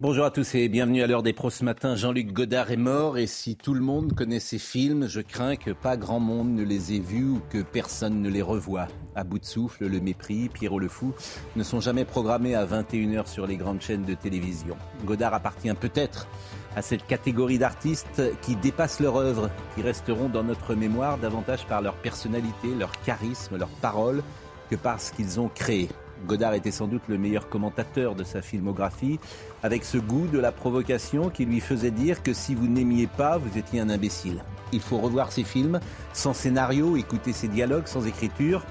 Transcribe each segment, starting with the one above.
Bonjour à tous et bienvenue à l'heure des pros ce matin. Jean-Luc Godard est mort et si tout le monde connaît ses films, je crains que pas grand monde ne les ait vus ou que personne ne les revoie. À bout de souffle, Le Mépris, Pierrot le Fou ne sont jamais programmés à 21h sur les grandes chaînes de télévision. Godard appartient peut-être à cette catégorie d'artistes qui dépassent leur œuvre, qui resteront dans notre mémoire davantage par leur personnalité, leur charisme, leurs paroles que par ce qu'ils ont créé. Godard était sans doute le meilleur commentateur de sa filmographie, avec ce goût de la provocation qui lui faisait dire que si vous n'aimiez pas, vous étiez un imbécile. Il faut revoir ses films sans scénario, écouter ses dialogues sans écriture,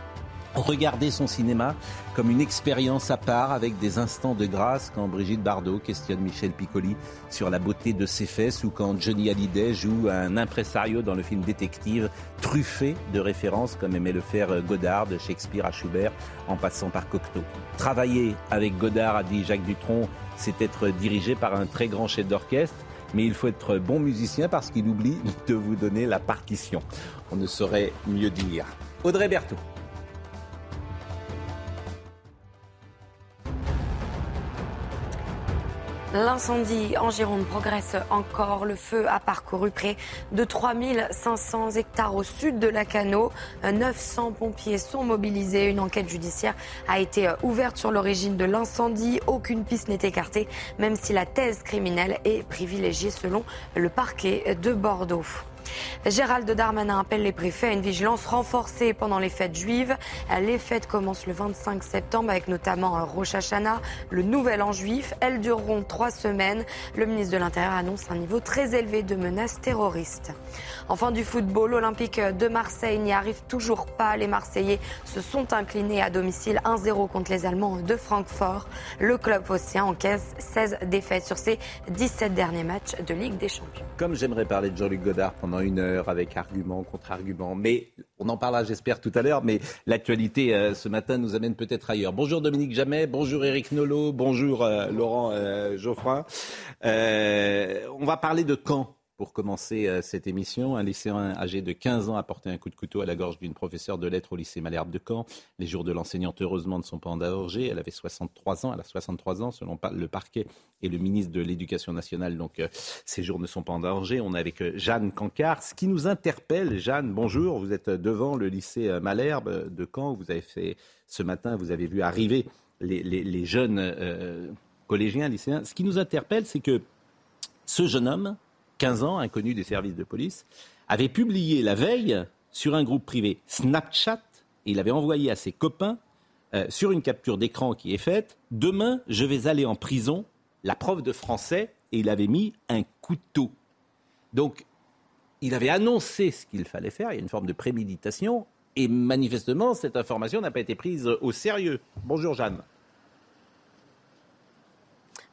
Regarder son cinéma comme une expérience à part avec des instants de grâce quand Brigitte Bardot questionne Michel Piccoli sur la beauté de ses fesses ou quand Johnny Hallyday joue un impresario dans le film Détective truffé de références comme aimait le faire Godard de Shakespeare à Schubert en passant par Cocteau. Travailler avec Godard, a dit Jacques Dutronc, c'est être dirigé par un très grand chef d'orchestre mais il faut être bon musicien parce qu'il oublie de vous donner la partition. On ne saurait mieux dire. Audrey Berthaud. L'incendie en Gironde progresse encore. Le feu a parcouru près de 3500 hectares au sud de la Cano. 900 pompiers sont mobilisés. Une enquête judiciaire a été ouverte sur l'origine de l'incendie. Aucune piste n'est écartée, même si la thèse criminelle est privilégiée selon le parquet de Bordeaux. Gérald Darmanin appelle les préfets à une vigilance renforcée pendant les fêtes juives. Les fêtes commencent le 25 septembre avec notamment Rosh Hashanah, le nouvel an juif. Elles dureront trois semaines. Le ministre de l'Intérieur annonce un niveau très élevé de menaces terroristes. Enfin du football, l'Olympique de Marseille n'y arrive toujours pas. Les Marseillais se sont inclinés à domicile 1-0 contre les Allemands de Francfort. Le club phocéen encaisse 16 défaites sur ses 17 derniers matchs de Ligue des Champions. Comme j'aimerais parler de Jean-Luc Godard pendant une heure avec argument contre argument. Mais on en parlera, j'espère, tout à l'heure. Mais l'actualité euh, ce matin nous amène peut-être ailleurs. Bonjour Dominique Jamais, bonjour Eric Nolot, bonjour euh, Laurent euh, Geoffroy. on va parler de quand? Pour commencer euh, cette émission. Un lycéen âgé de 15 ans a porté un coup de couteau à la gorge d'une professeure de lettres au lycée Malherbe de Caen. Les jours de l'enseignante, heureusement, ne sont pas en danger. Elle avait 63 ans. Elle a 63 ans, selon le parquet et le ministre de l'Éducation nationale. Donc, euh, ces jours ne sont pas en danger. On est avec euh, Jeanne Cancard. Ce qui nous interpelle, Jeanne, bonjour. Vous êtes devant le lycée Malherbe de Caen. Vous avez fait ce matin, vous avez vu arriver les, jeunes collégiens, lycéens. Ce qui nous interpelle, c'est que ce jeune homme, 15 ans, inconnu des services de police, avait publié la veille sur un groupe privé Snapchat, et il avait envoyé à ses copains, euh, sur une capture d'écran qui est faite, Demain, je vais aller en prison, la prof de français, et il avait mis un couteau. Donc, il avait annoncé ce qu'il fallait faire, il y a une forme de préméditation, et manifestement, cette information n'a pas été prise au sérieux. Bonjour Jeanne.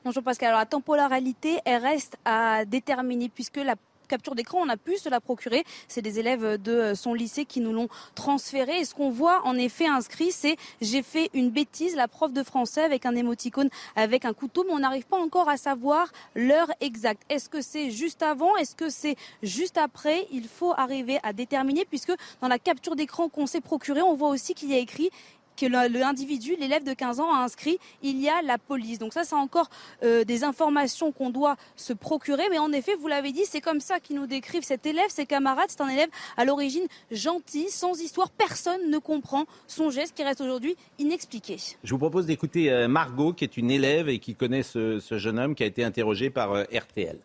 Bonjour Pascal. Alors la temporalité, elle reste à déterminer puisque la capture d'écran, on a pu se la procurer. C'est des élèves de son lycée qui nous l'ont transféré. Et ce qu'on voit en effet inscrit, c'est j'ai fait une bêtise, la prof de français avec un émoticône avec un couteau, mais on n'arrive pas encore à savoir l'heure exacte. Est-ce que c'est juste avant? Est-ce que c'est juste après? Il faut arriver à déterminer puisque dans la capture d'écran qu'on s'est procurée, on voit aussi qu'il y a écrit que l'individu, l'élève de 15 ans, a inscrit, il y a la police. Donc ça, c'est encore euh, des informations qu'on doit se procurer. Mais en effet, vous l'avez dit, c'est comme ça qu'ils nous décrivent cet élève, ses camarades. C'est un élève à l'origine gentil, sans histoire. Personne ne comprend son geste qui reste aujourd'hui inexpliqué. Je vous propose d'écouter euh, Margot, qui est une élève et qui connaît ce, jeune homme qui a été interrogé par euh, RTL.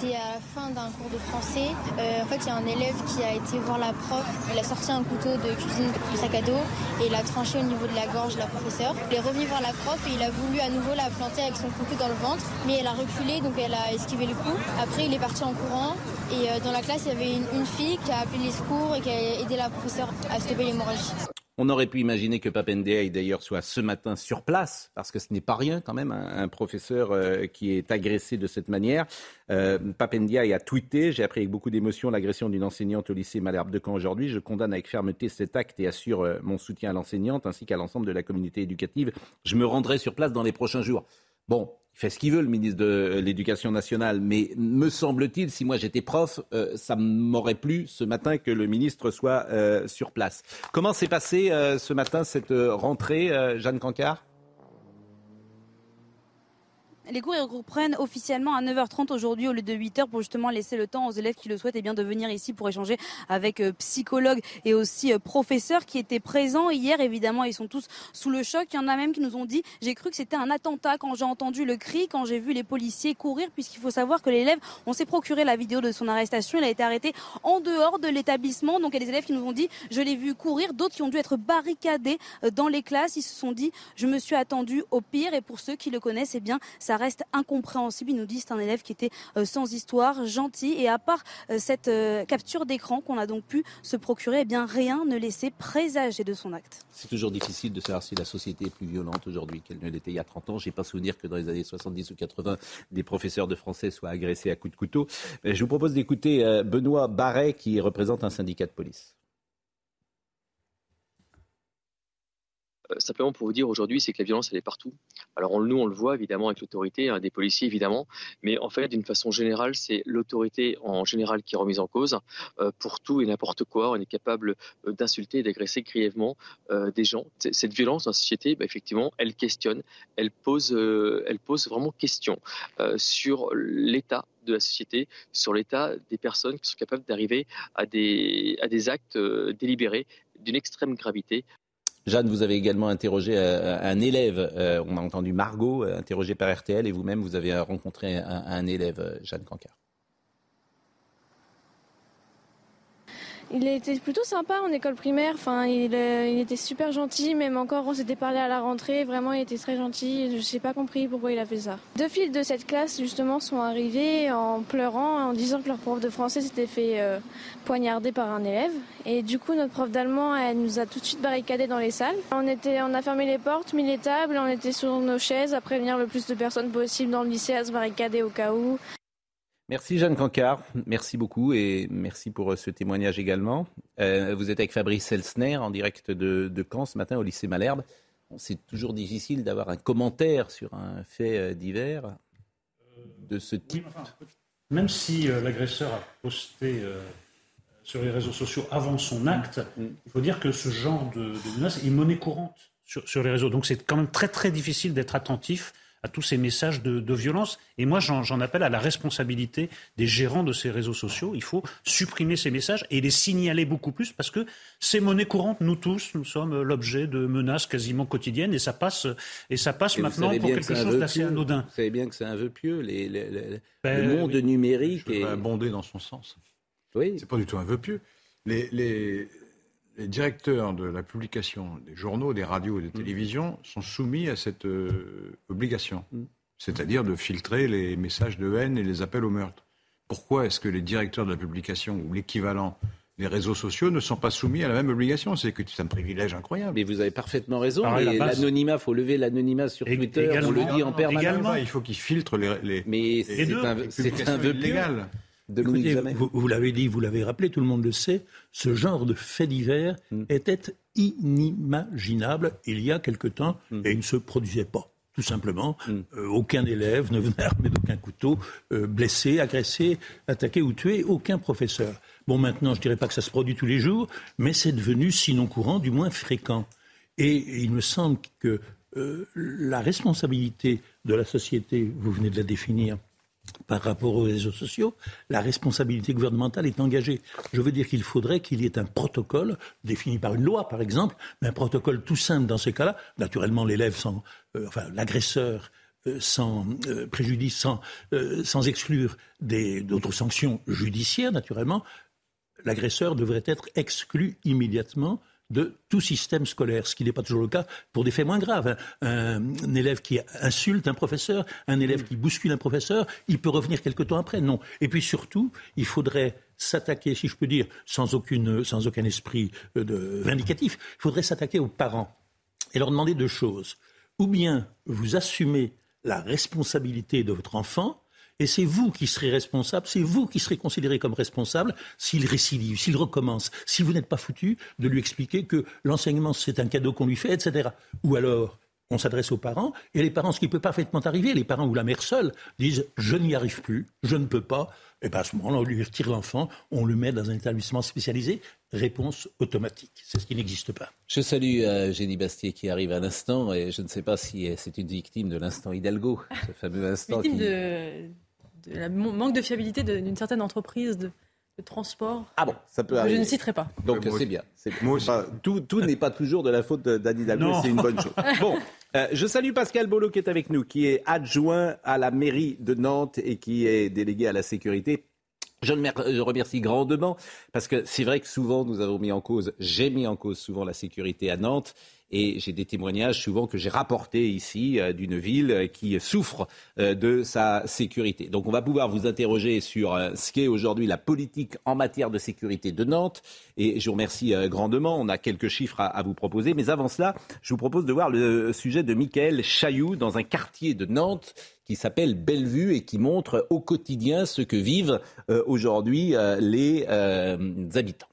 C'est à la fin d'un cours de français. Euh, en fait, il y a un élève qui a été voir la prof. Il a sorti un couteau de cuisine du sac à dos et il a tranché au niveau de la gorge de la professeure. Il est revenu voir la prof et il a voulu à nouveau la planter avec son couteau dans le ventre. Mais elle a reculé, donc elle a esquivé le coup. Après, il est parti en courant. Et euh, dans la classe, il y avait une, fille qui a appelé les secours et qui a aidé la professeure à stopper l'hémorragie. On aurait pu imaginer que Papendia d'ailleurs soit ce matin sur place, parce que ce n'est pas rien quand même, un, professeur euh, qui est agressé de cette manière. Euh, a tweeté J'ai appris avec beaucoup d'émotion l'agression d'une enseignante au lycée Malherbe de Caen aujourd'hui. Je condamne avec fermeté cet acte et assure euh, mon soutien à l'enseignante ainsi qu'à l'ensemble de la communauté éducative. Je me rendrai sur place dans les prochains jours. Bon, il fait ce qu'il veut, le ministre de l'Éducation nationale, mais me semble-t-il, si moi j'étais prof, euh, ça m'aurait plu ce matin que le ministre soit euh, sur place. Comment s'est passé euh, ce matin cette rentrée, Jeanne Cancard? Les cours reprennent officiellement à 9h30 aujourd'hui au lieu de 8h pour justement laisser le temps aux élèves qui le souhaitent et eh bien, de venir ici pour échanger avec euh, psychologues et aussi euh, professeurs qui étaient présents hier. Évidemment, ils sont tous sous le choc. Il y en a même qui nous ont dit j'ai cru que c'était un attentat quand j'ai entendu le cri, quand j'ai vu les policiers courir, puisqu'il faut savoir que l'élève, on s'est procuré la vidéo de son arrestation. Il a été arrêté en dehors de l'établissement. Donc il y a des élèves qui nous ont dit je l'ai vu courir, d'autres qui ont dû être barricadés euh, dans les classes. Ils se sont dit je me suis attendu au pire. Et pour ceux qui le connaissent, eh bien ça reste incompréhensible. Il nous dit c'est un élève qui était euh, sans histoire, gentil. Et à part euh, cette euh, capture d'écran qu'on a donc pu se procurer, eh bien rien ne laissait présager de son acte. C'est toujours difficile de savoir si la société est plus violente aujourd'hui qu'elle ne l'était il y a 30 ans. Je n'ai pas souvenir que dans les années 70 ou 80, des professeurs de français soient agressés à coups de couteau. Je vous propose d'écouter Benoît Barret qui représente un syndicat de police. Simplement pour vous dire aujourd'hui, c'est que la violence, elle est partout. Alors nous, on le voit évidemment avec l'autorité, hein, des policiers évidemment, mais en fait, d'une façon générale, c'est l'autorité en général qui est remise en cause euh, pour tout et n'importe quoi. On est capable euh, d'insulter et d'agresser grièvement des gens. Cette violence dans la société, bah, effectivement, elle questionne, elle pose, vraiment question sur l'état de la société, sur l'état des personnes qui sont capables d'arriver à des actes délibérés d'une extrême gravité Jeanne, vous avez également interrogé euh, un élève, euh, on a entendu Margot, euh, interrogé par RTL, et vous-même, vous avez rencontré un, élève, Jeanne Cancard. Il était plutôt sympa en école primaire. Enfin, il, était super gentil. Même encore, on s'était parlé à la rentrée. Vraiment, il était très gentil. Je n'ai pas compris pourquoi il a fait ça. Deux filles de cette classe, justement, sont arrivées en pleurant, en disant que leur prof de français s'était fait euh, poignarder par un élève. Et du coup, notre prof d'allemand, elle nous a tout de suite barricadés dans les salles. On, était, on a fermé les portes, mis les tables, on était sur nos chaises à prévenir le plus de personnes possible dans le lycée à se barricader au cas où. Merci Jeanne Cancard, merci beaucoup et merci pour euh, ce témoignage également. Euh, vous êtes avec Fabrice Elsner en direct de, Caen ce matin au lycée Malherbe. C'est toujours difficile d'avoir un commentaire sur un fait euh, divers de ce type. même si l'agresseur a posté sur les réseaux sociaux avant son acte, mm. il faut dire que ce genre de, menace est monnaie courante sur, sur les réseaux. Donc c'est quand même très très difficile d'être attentif à tous ces messages de, violence. Et moi, j'en appelle à la responsabilité des gérants de ces réseaux sociaux. Il faut supprimer ces messages et les signaler beaucoup plus parce que c'est monnaie courante. Nous tous, nous sommes l'objet de menaces quasiment quotidiennes et ça passe, et ça passe maintenant pour quelque chose d'assez anodin. Vous savez bien que c'est un vœu pieux. Les, ben le monde numérique est abondé dans son sens. Oui. C'est pas du tout un vœu pieux. Les, les, les directeurs de la publication des journaux, des radios et des mm. télévisions sont soumis à cette euh, obligation, mm. c'est-à-dire de filtrer les messages de haine et les appels au meurtre. Pourquoi est-ce que les directeurs de la publication ou l'équivalent des réseaux sociaux ne sont pas soumis à la même obligation? C'est un privilège incroyable. Mais vous avez parfaitement raison. L'anonymat, il faut lever l'anonymat sur Twitter. on le dit en permanence. il faut qu'ils filtrent les. Mais c'est un, vœu légal. Vous, l'avez dit, vous l'avez rappelé, tout le monde le sait, ce genre de fait divers mm. était inimaginable il y a quelque temps mm. et il ne se produisait pas. Tout simplement, mm. euh, aucun élève ne venait armé d'aucun couteau, euh, blessé, agressé, attaqué ou tué, aucun professeur. Bon, maintenant, je ne dirais pas que ça se produit tous les jours, mais c'est devenu, sinon courant, du moins fréquent. Et, il me semble que euh, la responsabilité de la société, vous venez de la définir, par rapport aux réseaux sociaux, la responsabilité gouvernementale est engagée. Je veux dire qu'il faudrait qu'il y ait un protocole défini par une loi, par exemple, mais un protocole tout simple dans ces cas-là. Naturellement, l'élève sans, euh, l'agresseur euh, sans euh, préjudice, sans exclure d'autres sanctions judiciaires, naturellement, l'agresseur devrait être exclu immédiatement de tout système scolaire, ce qui n'est pas toujours le cas pour des faits moins graves. Un, élève qui insulte un professeur, un élève qui bouscule un professeur, il peut revenir quelque temps après. Non. Et puis surtout, il faudrait s'attaquer, si je peux dire, sans, aucune, sans aucun esprit euh, de, vindicatif, il faudrait s'attaquer aux parents et leur demander deux choses. Ou bien vous assumez la responsabilité de votre enfant, et c'est vous qui serez responsable, c'est vous qui serez considéré comme responsable s'il récidive, s'il recommence, si vous n'êtes pas foutu de lui expliquer que l'enseignement c'est un cadeau qu'on lui fait, etc. Ou alors, on s'adresse aux parents, et les parents, ce qui peut parfaitement arriver, les parents ou la mère seule disent je n'y arrive plus, je ne peux pas, et bien à ce moment-là, on lui retire l'enfant, on le met dans un établissement spécialisé, réponse automatique. C'est ce qui n'existe pas. Je salue euh, Génie Bastier qui arrive à l'instant, et je ne sais pas si c'est une victime de l'instant Hidalgo, ce fameux instant. victime de, de manque de fiabilité d'une certaine entreprise de, transport. Ah bon, ça peut arriver. Je ne citerai pas. Donc c'est bien. tout, tout n'est pas toujours de la faute Hidalgo, c'est une bonne chose. Bon, euh, je salue Pascal Bolo qui est avec nous, qui est adjoint à la mairie de Nantes et qui est délégué à la sécurité. Je le remercie grandement parce que c'est vrai que souvent nous avons mis en cause, j'ai mis en cause souvent la sécurité à Nantes et j'ai des témoignages souvent que j'ai rapportés ici euh, d'une ville qui souffre euh, de sa sécurité. Donc on va pouvoir vous interroger sur euh, ce qu'est aujourd'hui la politique en matière de sécurité de Nantes. Et je vous remercie grandement. On a quelques chiffres à, vous proposer. Mais avant cela, je vous propose de voir le sujet de Michael Chailloux dans un quartier de Nantes qui s'appelle Bellevue et qui montre au quotidien ce que vivent aujourd'hui les habitants.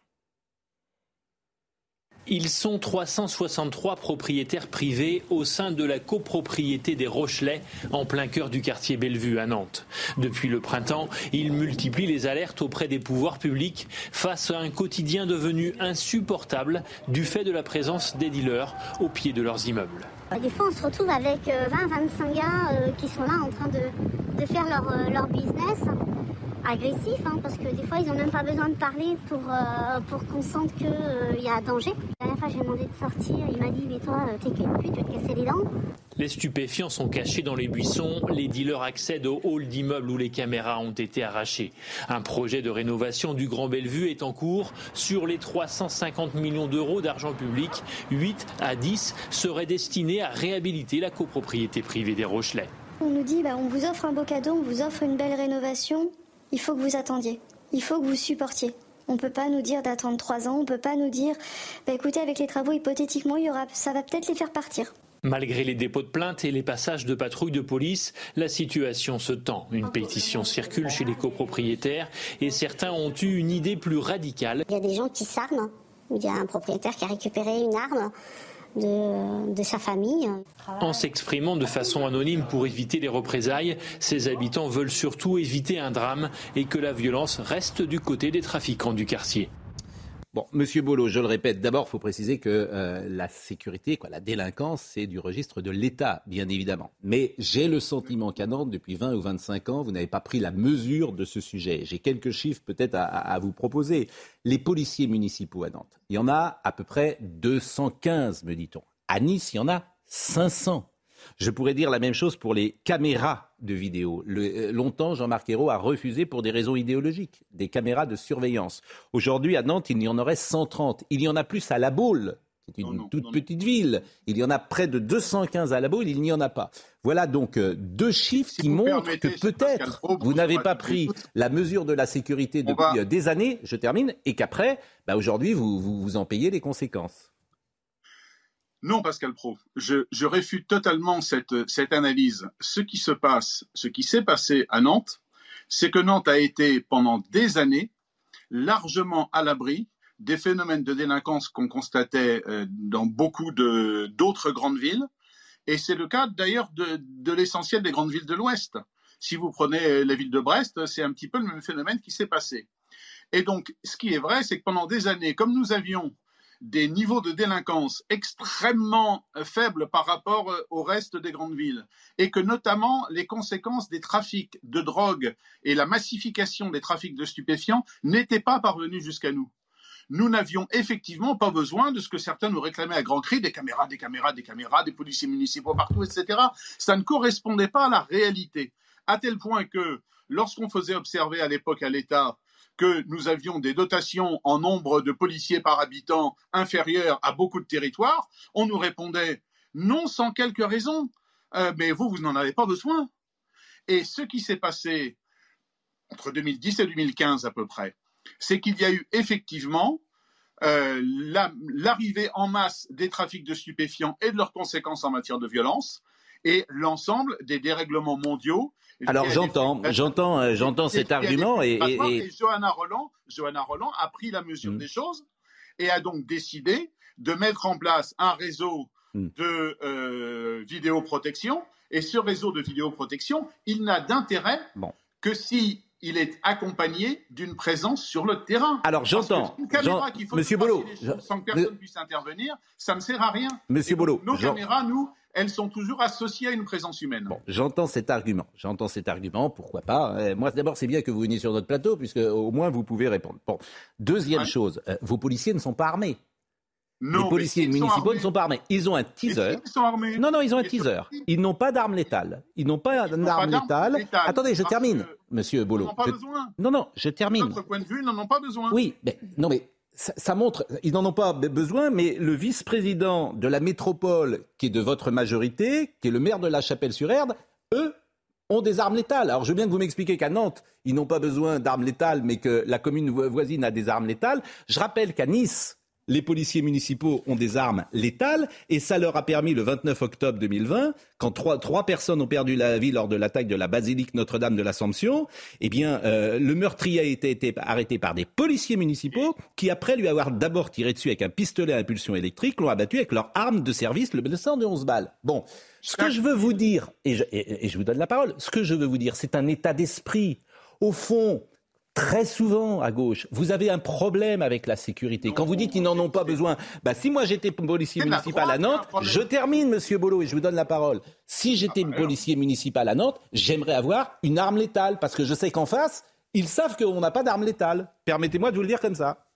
Ils sont 363 propriétaires privés au sein de la copropriété des Rochelais, en plein cœur du quartier Bellevue à Nantes. Depuis le printemps, ils multiplient les alertes auprès des pouvoirs publics face à un quotidien devenu insupportable du fait de la présence des dealers au pied de leurs immeubles. Des fois, on se retrouve avec 20-25 euh, gars euh, qui sont là en train de, faire leur, euh, leur business agressif, hein, parce que des fois, ils n'ont même pas besoin de parler pour, euh, pour qu'on sente qu'il euh, y a danger. La dernière fois, j'ai demandé de sortir, il m'a dit, mais toi, euh, t'es quelle pute, tu vas te casser les dents. Les stupéfiants sont cachés dans les buissons, les dealers accèdent au hall d'immeubles où les caméras ont été arrachées. Un projet de rénovation du Grand Bellevue est en cours. Sur les 350 millions d'euros d'argent public, 8 à 10 seraient destinés à réhabiliter la copropriété privée des Rochelais. On nous dit, bah, on vous offre un beau cadeau, on vous offre une belle rénovation, il faut que vous attendiez. Il faut que vous supportiez. On ne peut pas nous dire d'attendre trois ans. On ne peut pas nous dire, bah, écoutez, avec les travaux, hypothétiquement, il y aura, ça va peut-être les faire partir. Malgré les dépôts de plainte et les passages de patrouilles de police, la situation se tend. Une pétition circule chez les copropriétaires et certains ont eu une idée plus radicale. Il y a des gens qui s'arment. Il y a un propriétaire qui a récupéré une arme de, sa famille. En s'exprimant de façon anonyme pour éviter les représailles, ces habitants veulent surtout éviter un drame et que la violence reste du côté des trafiquants du quartier. Bon, Monsieur Bolo, je le répète, d'abord, il faut préciser que euh, la sécurité, quoi, la délinquance, c'est du registre de l'État, bien évidemment. Mais j'ai le sentiment qu'à Nantes, depuis 20 ou 25 ans, vous n'avez pas pris la mesure de ce sujet. J'ai quelques chiffres peut-être à, à, vous proposer. Les policiers municipaux à Nantes, il y en a à peu près 215, me dit-on. À Nice, il y en a 500. Je pourrais dire la même chose pour les caméras de vidéo. Euh, longtemps, Jean-Marc Ayrault a refusé pour des raisons idéologiques, des caméras de surveillance. Aujourd'hui, à Nantes, il y en aurait 130. Il y en a plus à La Baule, qui est une toute petite ville. Il y en a près de 215 à La Baule, il n'y en a pas. Voilà donc euh, deux chiffres qui montrent que peut-être vous n'avez pas pris la mesure de la sécurité depuis euh, des années, je termine, et qu'après, bah, aujourd'hui, vous, vous en payez les conséquences. Non, Pascal Pro, je, réfute totalement cette, analyse. Ce qui se passe, ce qui s'est passé à Nantes, c'est que Nantes a été pendant des années largement à l'abri des phénomènes de délinquance qu'on constatait euh, dans beaucoup d'autres grandes villes. Et c'est le cas d'ailleurs de, de l'essentiel des grandes villes de l'Ouest. Si vous prenez la ville de Brest, c'est un petit peu le même phénomène qui s'est passé. Et donc, ce qui est vrai, c'est que pendant des années, comme nous avions des niveaux de délinquance extrêmement euh, faibles par rapport euh, au reste des grandes villes et que notamment les conséquences des trafics de drogue et la massification des trafics de stupéfiants n'étaient pas parvenues jusqu'à nous. Nous n'avions effectivement pas besoin de ce que certains nous réclamaient à grands cris, des caméras, des caméras, des caméras, des policiers municipaux partout, etc. Ça ne correspondait pas à la réalité. À tel point que lorsqu'on faisait observer à l'époque à l'État que nous avions des dotations en nombre de policiers par habitant inférieures à beaucoup de territoires, on nous répondait non sans quelques raisons, euh, mais vous, vous n'en avez pas besoin. Et ce qui s'est passé entre 2010 et 2015 à peu près, c'est qu'il y a eu effectivement euh, l'arrivée en masse des trafics de stupéfiants et de leurs conséquences en matière de violence et l'ensemble des dérèglements mondiaux. Alors j'entends, j'entends, euh, j'entends cet argument et, et, Johanna Roland, Johanna Roland a pris la mesure mm. des choses et a donc décidé de mettre en place un réseau mm. de euh, vidéoprotection. Et ce réseau de vidéoprotection, il n'a d'intérêt que si il est accompagné d'une présence sur le terrain. Alors j'entends. Monsieur Bolo, sans que personne puisse intervenir, ça ne sert à rien. Monsieur Bolo, nos caméras, nous, elles sont toujours associées à une présence humaine. Bon, j'entends cet argument. J'entends cet argument. Pourquoi pas euh, Moi, d'abord, c'est bien que vous veniez sur notre plateau, puisque au moins vous pouvez répondre. Bon, deuxième chose, euh, vos policiers ne sont pas armés. Non, les policiers municipaux ne sont pas armés. Ils ont un teaser. Ils sont armés. Non, non, ils ont un teaser. Ils n'ont pas d'armes létales. Ils n'ont pas d'armes létales. Attendez, je termine, Monsieur Bolo. Ils n'en ont pas besoin. Non, non, je termine. De notre point de vue, ils n'en ont pas besoin. Oui, mais non, mais ça, montre, ils n'en ont pas besoin, mais le vice-président de la métropole, qui est de votre majorité, qui est le maire de La Chapelle-sur-Erde, eux ont des armes létales. Alors je veux bien que vous m'expliquiez qu'à Nantes, ils n'ont pas besoin d'armes létales, mais que la commune voisine a des armes létales. Je rappelle qu'à Nice, les policiers municipaux ont des armes létales et ça leur a permis le 29 octobre 2020, quand trois, trois personnes ont perdu la vie lors de l'attaque de la basilique Notre-Dame de l'Assomption, eh bien euh, le meurtrier a été, été, arrêté par des policiers municipaux qui, après lui avoir d'abord tiré dessus avec un pistolet à impulsion électrique, l'ont abattu avec leur arme de service, le blessant de 11 balles. Bon, ce que je veux vous dire, et je, et je vous donne la parole, ce que je veux vous dire, c'est un état d'esprit. Au fond, Très souvent à gauche, vous avez un problème avec la sécurité. Quand vous dites qu'ils n'en ont pas besoin, bah, si moi j'étais policier municipal à Nantes, je termine, Monsieur Bolo, et je vous donne la parole. Si j'étais ah, policier municipal à Nantes, j'aimerais avoir une arme létale, parce que je sais qu'en face, ils savent qu'on n'a pas d'arme létale. Permettez-moi de vous le dire comme ça.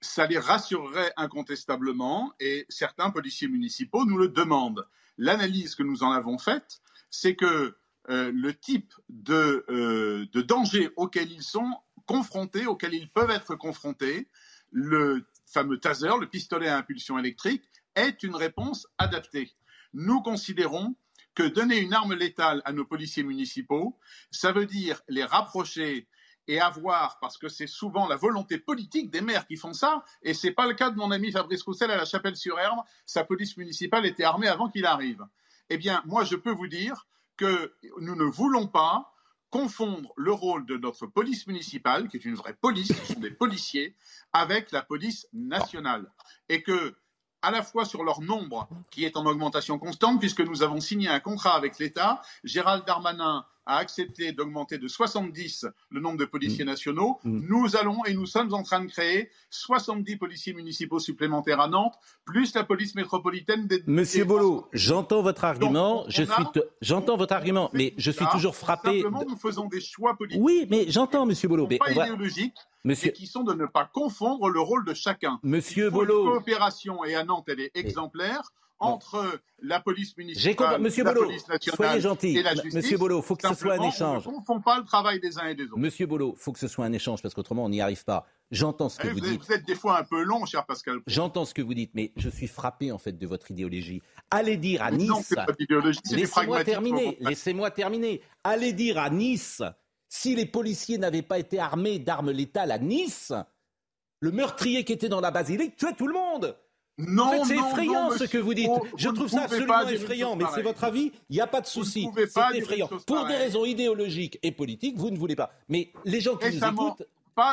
Ça les rassurerait incontestablement, et certains policiers municipaux nous le demandent. L'analyse que nous en avons faite, c'est que euh, le type de, euh, de danger auquel ils sont confrontés, auxquels ils peuvent être confrontés, le fameux taser, le pistolet à impulsion électrique, est une réponse adaptée. Nous considérons que donner une arme létale à nos policiers municipaux, ça veut dire les rapprocher et avoir, parce que c'est souvent la volonté politique des maires qui font ça, et ce n'est pas le cas de mon ami Fabrice Roussel à la Chapelle-sur-Herbe, sa police municipale était armée avant qu'il arrive. Eh bien, moi, je peux vous dire que nous ne voulons pas confondre le rôle de notre police municipale, qui est une vraie police, ce sont des policiers, avec la police nationale. Et que, à la fois sur leur nombre, qui est en augmentation constante, puisque nous avons signé un contrat avec l'État, Gérald Darmanin a accepté d'augmenter de 70 le nombre de policiers mm. nationaux. Mm. Nous allons et nous sommes en train de créer 70 policiers municipaux supplémentaires à Nantes, plus la police métropolitaine des. Monsieur Bolo, j'entends votre argument. je suis, j'entends votre argument, mais je suis toujours frappé. Simplement, nous faisons des choix politiques. Oui, mais j'entends, Monsieur Bolo. Mais pas idéologiques. Monsieur... qui sont de ne pas confondre le rôle de chacun. Monsieur Bolo. Une coopération, et à Nantes, elle est exemplaire entre la police municipale, Monsieur la Bolo, police nationale soyez gentil. et la justice. Monsieur Bolo, faut que ce soit un échange. ne confond pas le travail des uns et des autres. Monsieur Bolo, faut que ce soit un échange parce qu'autrement on n'y arrive pas. J'entends ce que eh, vous, dites. Vous êtes des fois un peu long, cher Pascal. J'entends ce que vous dites, mais je suis frappé en fait de votre idéologie. Allez dire à Nice. Non, c'est pas c'est Laissez-moi terminer. Laissez-moi terminer. Allez dire à Nice, si les policiers n'avaient pas été armés d'armes létales à Nice, le meurtrier qui était dans la basilique tuait tout le monde. Non, c'est effrayant ce que vous dites. Je trouve ça absolument effrayant, mais c'est votre avis. Il n'y a pas de souci. C'est effrayant. Pour des raisons idéologiques et politiques, vous ne voulez pas. Mais les gens qui nous écoutent,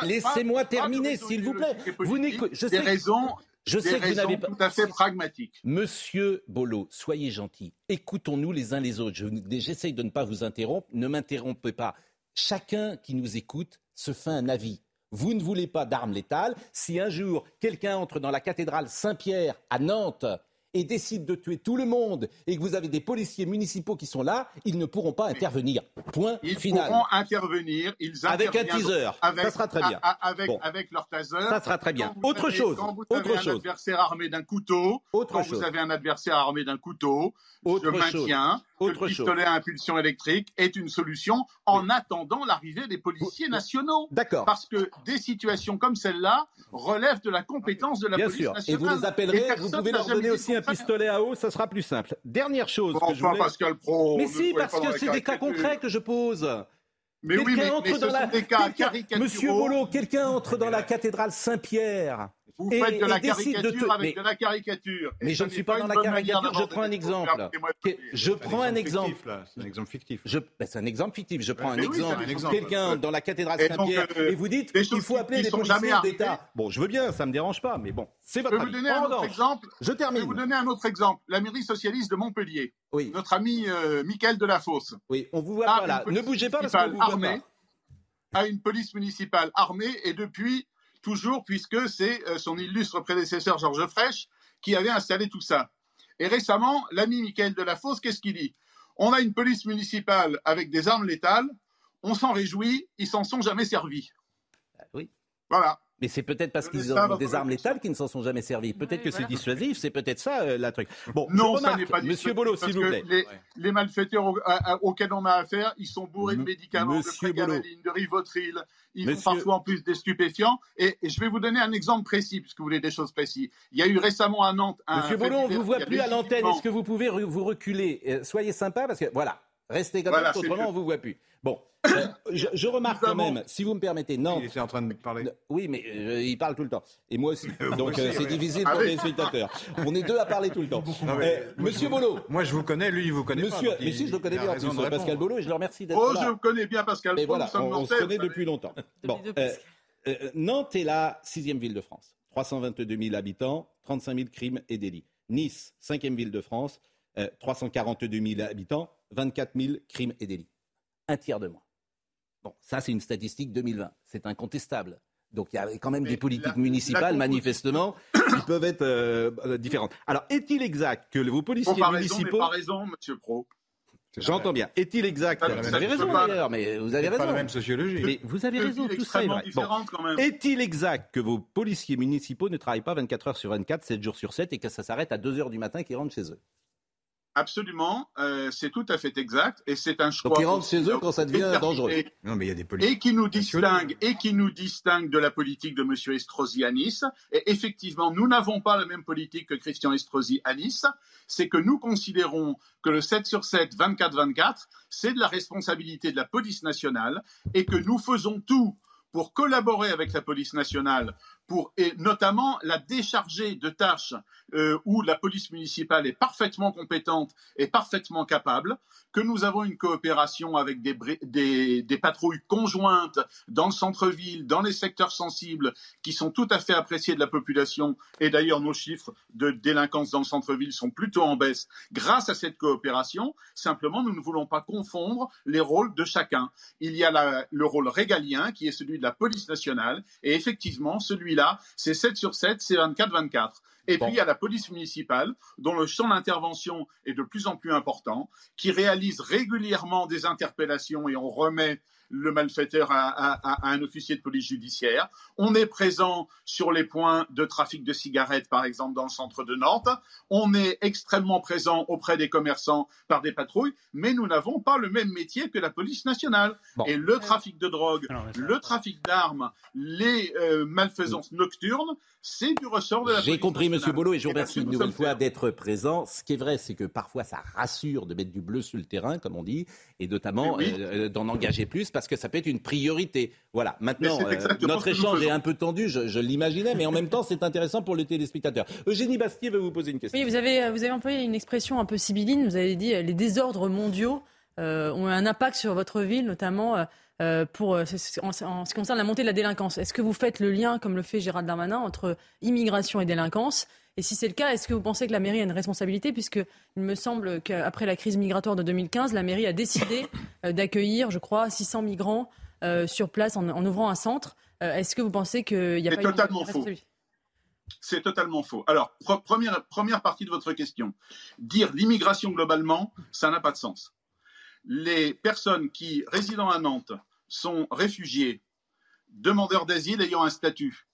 laissez-moi terminer, s'il vous plaît. Vous je sais, raisons. Je sais que vous n'avez pas. Tout à fait pragmatique. Monsieur Bolo, soyez gentil. Écoutons-nous les uns les autres. J'essaye de ne pas vous interrompre. Ne m'interrompez pas. Chacun qui nous écoute se fait un avis. Vous ne voulez pas d'armes létales. Si un jour quelqu'un entre dans la cathédrale Saint-Pierre à Nantes et décide de tuer tout le monde et que vous avez des policiers municipaux qui sont là, ils ne pourront pas intervenir. Point ils final. pourront intervenir. Ils avec un teaser. Avec, ça sera très bien. avec, avec leur taser. Ça sera très bien. Autre chose. Quand vous Autre avez chose. un adversaire armé d'un couteau, Autre quand chose. vous avez un adversaire armé d'un couteau, Autre je maintiens que Autre le pistolet à impulsion électrique est une solution en attendant l'arrivée des policiers nationaux. D'accord. Parce que des situations comme celle-là relèvent de la compétence de la Bien police sûr. Et nationale. vous les appellerez, vous pouvez leur donner aussi un pistolet à eau, ça sera plus simple. Dernière chose Bon, que je voulais... Pascal Pro, Mais si, parce que c'est des cas concrets que je pose. Mais oui, mais- entre mais ce dans la... sont des cas caricaturaux. Monsieur Boulot, quelqu'un entre dans la cathédrale Saint-Pierre. Vous et- faites de la de caricature te- avec mais- de la caricature. Et Mais ce je ne suis pas dans la caricature, je prends un exemple. Je prends un exemple. C'est un exemple fictif. Je- ben, c'est un exemple fictif. Je prends un exemple. Quelqu'un dans la cathédrale Saint-Pierre euh, et vous dites il faut appeler des policiers d'État. Bon, je veux bien, ça me dérange pas, mais bon, c'est Je votre vais vous donner un autre exemple. Je Je vais termine. vous donner un autre exemple. La mairie socialiste de Montpellier. Oui. Notre ami euh, Michael Delafosse. Oui, on vous voit pas là. Ne bougez pas parce qu'on vous voit pas. a une police municipale armée et depuis toujours, puisque c'est euh, son illustre prédécesseur Georges Frêche qui avait installé tout ça. Et récemment, l'ami Michael Delafosse, qu'est-ce qu'il dit? On a une police municipale avec des armes létales, on s'en réjouit, ils s'en sont jamais servis. Oui. Voilà. Mais c'est peut-être parce qu'ils ça ont des armes létales qui ne s'en sont jamais servis. Peut-être que c'est dissuasif, c'est peut-être ça euh, la truc. Bon, Non, je ça remarque, n'est pas Monsieur Bolo, s'il vous plaît. Les, les malfaiteurs au- à- à- auxquels on a affaire, ils sont bourrés de médicaments, Monsieur de prégabalines, de rivotril. Ils Monsieur- font parfois en plus des stupéfiants. Et, et je vais vous donner un exemple précis, puisque vous voulez des choses précises. Il y a eu récemment à Nantes un. Monsieur Bolo, on divers vous voit plus à l'antenne. Est-ce que vous pouvez vous reculer? Euh, Soyez sympa parce que voilà, restez comme Voilà, ça, autrement mieux. on vous voit plus. Bon, euh, je, je remarque quand même, si vous me permettez, Nantes. Il était en train de parler. Oui, mais euh, il parle tout le temps. Et moi aussi. Donc euh, c'est difficile Ah pour oui. les spectateurs. On est deux à parler tout le temps. Non, mais- Euh, Monsieur Bolo. Moi, je vous connais, lui, il vous connaît Monsieur, pas. mais si il- je le connais bien plus, Pascal. Bolo, et je le remercie d'être Oh, là. je connais bien Pascal Et Pro, voilà, on, on se connaît depuis longtemps. Bon, Nantes est la sixième ville de France. 322 000 habitants, 35 000 crimes et délits. Nice, cinquième ville de France, euh, 342 000 habitants, 24 000 crimes et délits. Un tiers de moins. Bon, ça c'est une statistique 2020. C'est incontestable. Donc il y a quand même Mais des politiques la- municipales, la manifestement, qui peuvent être euh, euh, différentes. Alors, est-il exact que vos policiers Comparaison, municipaux... pas raison, monsieur Pro. J'entends bien. Est-il exact Ça, Vous avez raison d'ailleurs, mais vous avez raison. pas la même sociologie. Mais vous avez raison, tout ça est vrai. Bon. Est-il exact que vos policiers municipaux ne travaillent pas 24 heures sur 24, 7 jours sur 7 et que ça s'arrête à 2 heures du matin qu'ils rentrent chez eux? Absolument, euh, c'est tout à fait exact, et c'est un choix. Donc ils rentrent chez eux quand ça devient dangereux. Non, mais il y a des politiques. Et qui nous distingue, et qui nous distingue de la politique de M. Estrosi à Nice. Et effectivement, nous n'avons pas la même politique que Christian Estrosi à Nice. C'est que nous considérons que le 7 sur 7, 24-24, c'est de la responsabilité de la police nationale et que nous faisons tout pour collaborer avec la police nationale, et notamment la décharger de tâches euh, où la police municipale est parfaitement compétente et parfaitement capable, que nous avons une coopération avec des, patrouilles conjointes dans le centre-ville, dans les secteurs sensibles, qui sont tout à fait appréciées de la population. Et d'ailleurs, nos chiffres de délinquance dans le centre-ville sont plutôt en baisse grâce à cette coopération. Simplement, nous ne voulons pas confondre les rôles de chacun. Il y a le rôle régalien, qui est celui de la police nationale, et effectivement, celui-là, c'est 7 sur 7, c'est 24-24. Et Bon. puis, il y a la police municipale, dont le champ d'intervention est de plus en plus important, qui réalise régulièrement des interpellations et on remet le malfaiteur à, à- à- à un officier de police judiciaire. On est présent sur les points de trafic de cigarettes, par exemple, dans le centre de Nantes. On est extrêmement présent auprès des commerçants par des patrouilles, mais nous n'avons pas le même métier que la police nationale. Bon. Et le trafic de drogue, le trafic d'armes, les euh, malfaisances nocturnes, c'est du ressort de la police J'ai compris, Monsieur nationale. Bolo, et je vous Et remercie une nouvelle fois d'être présent. Ce qui est vrai, c'est que parfois ça rassure de mettre du bleu sur le terrain, comme on dit, et notamment Mais oui. euh, d'en engager plus, parce que ça peut être une priorité. Voilà. Maintenant, euh, notre échange est un peu tendu, je, je l'imaginais, mais en même temps, c'est intéressant pour le téléspectateur. Eugénie Bastier veut vous poser une question. Oui, vous avez, vous avez employé une expression un peu sibylline. Vous avez dit euh, les désordres mondiaux euh, ont un impact sur votre ville, notamment euh, euh, pour, euh, en, en ce qui concerne la montée de la délinquance. Est-ce que vous faites le lien, comme le fait Gérald Darmanin, entre immigration et délinquance? Et si c'est le cas, est-ce que vous pensez que la mairie a une responsabilité Puisque il me semble qu'après la crise migratoire de 2015, la mairie a décidé euh, d'accueillir, je crois, 600 migrants euh, sur place en, en ouvrant un centre. Euh, est-ce que vous pensez qu'il n'y a pas totalement une faux. responsabilité? C'est totalement faux. Alors, première, première partie de votre question. Dire l'immigration globalement, ça n'a pas de sens. Les personnes qui résident à Nantes sont réfugiés, demandeurs d'asile ayant un statut,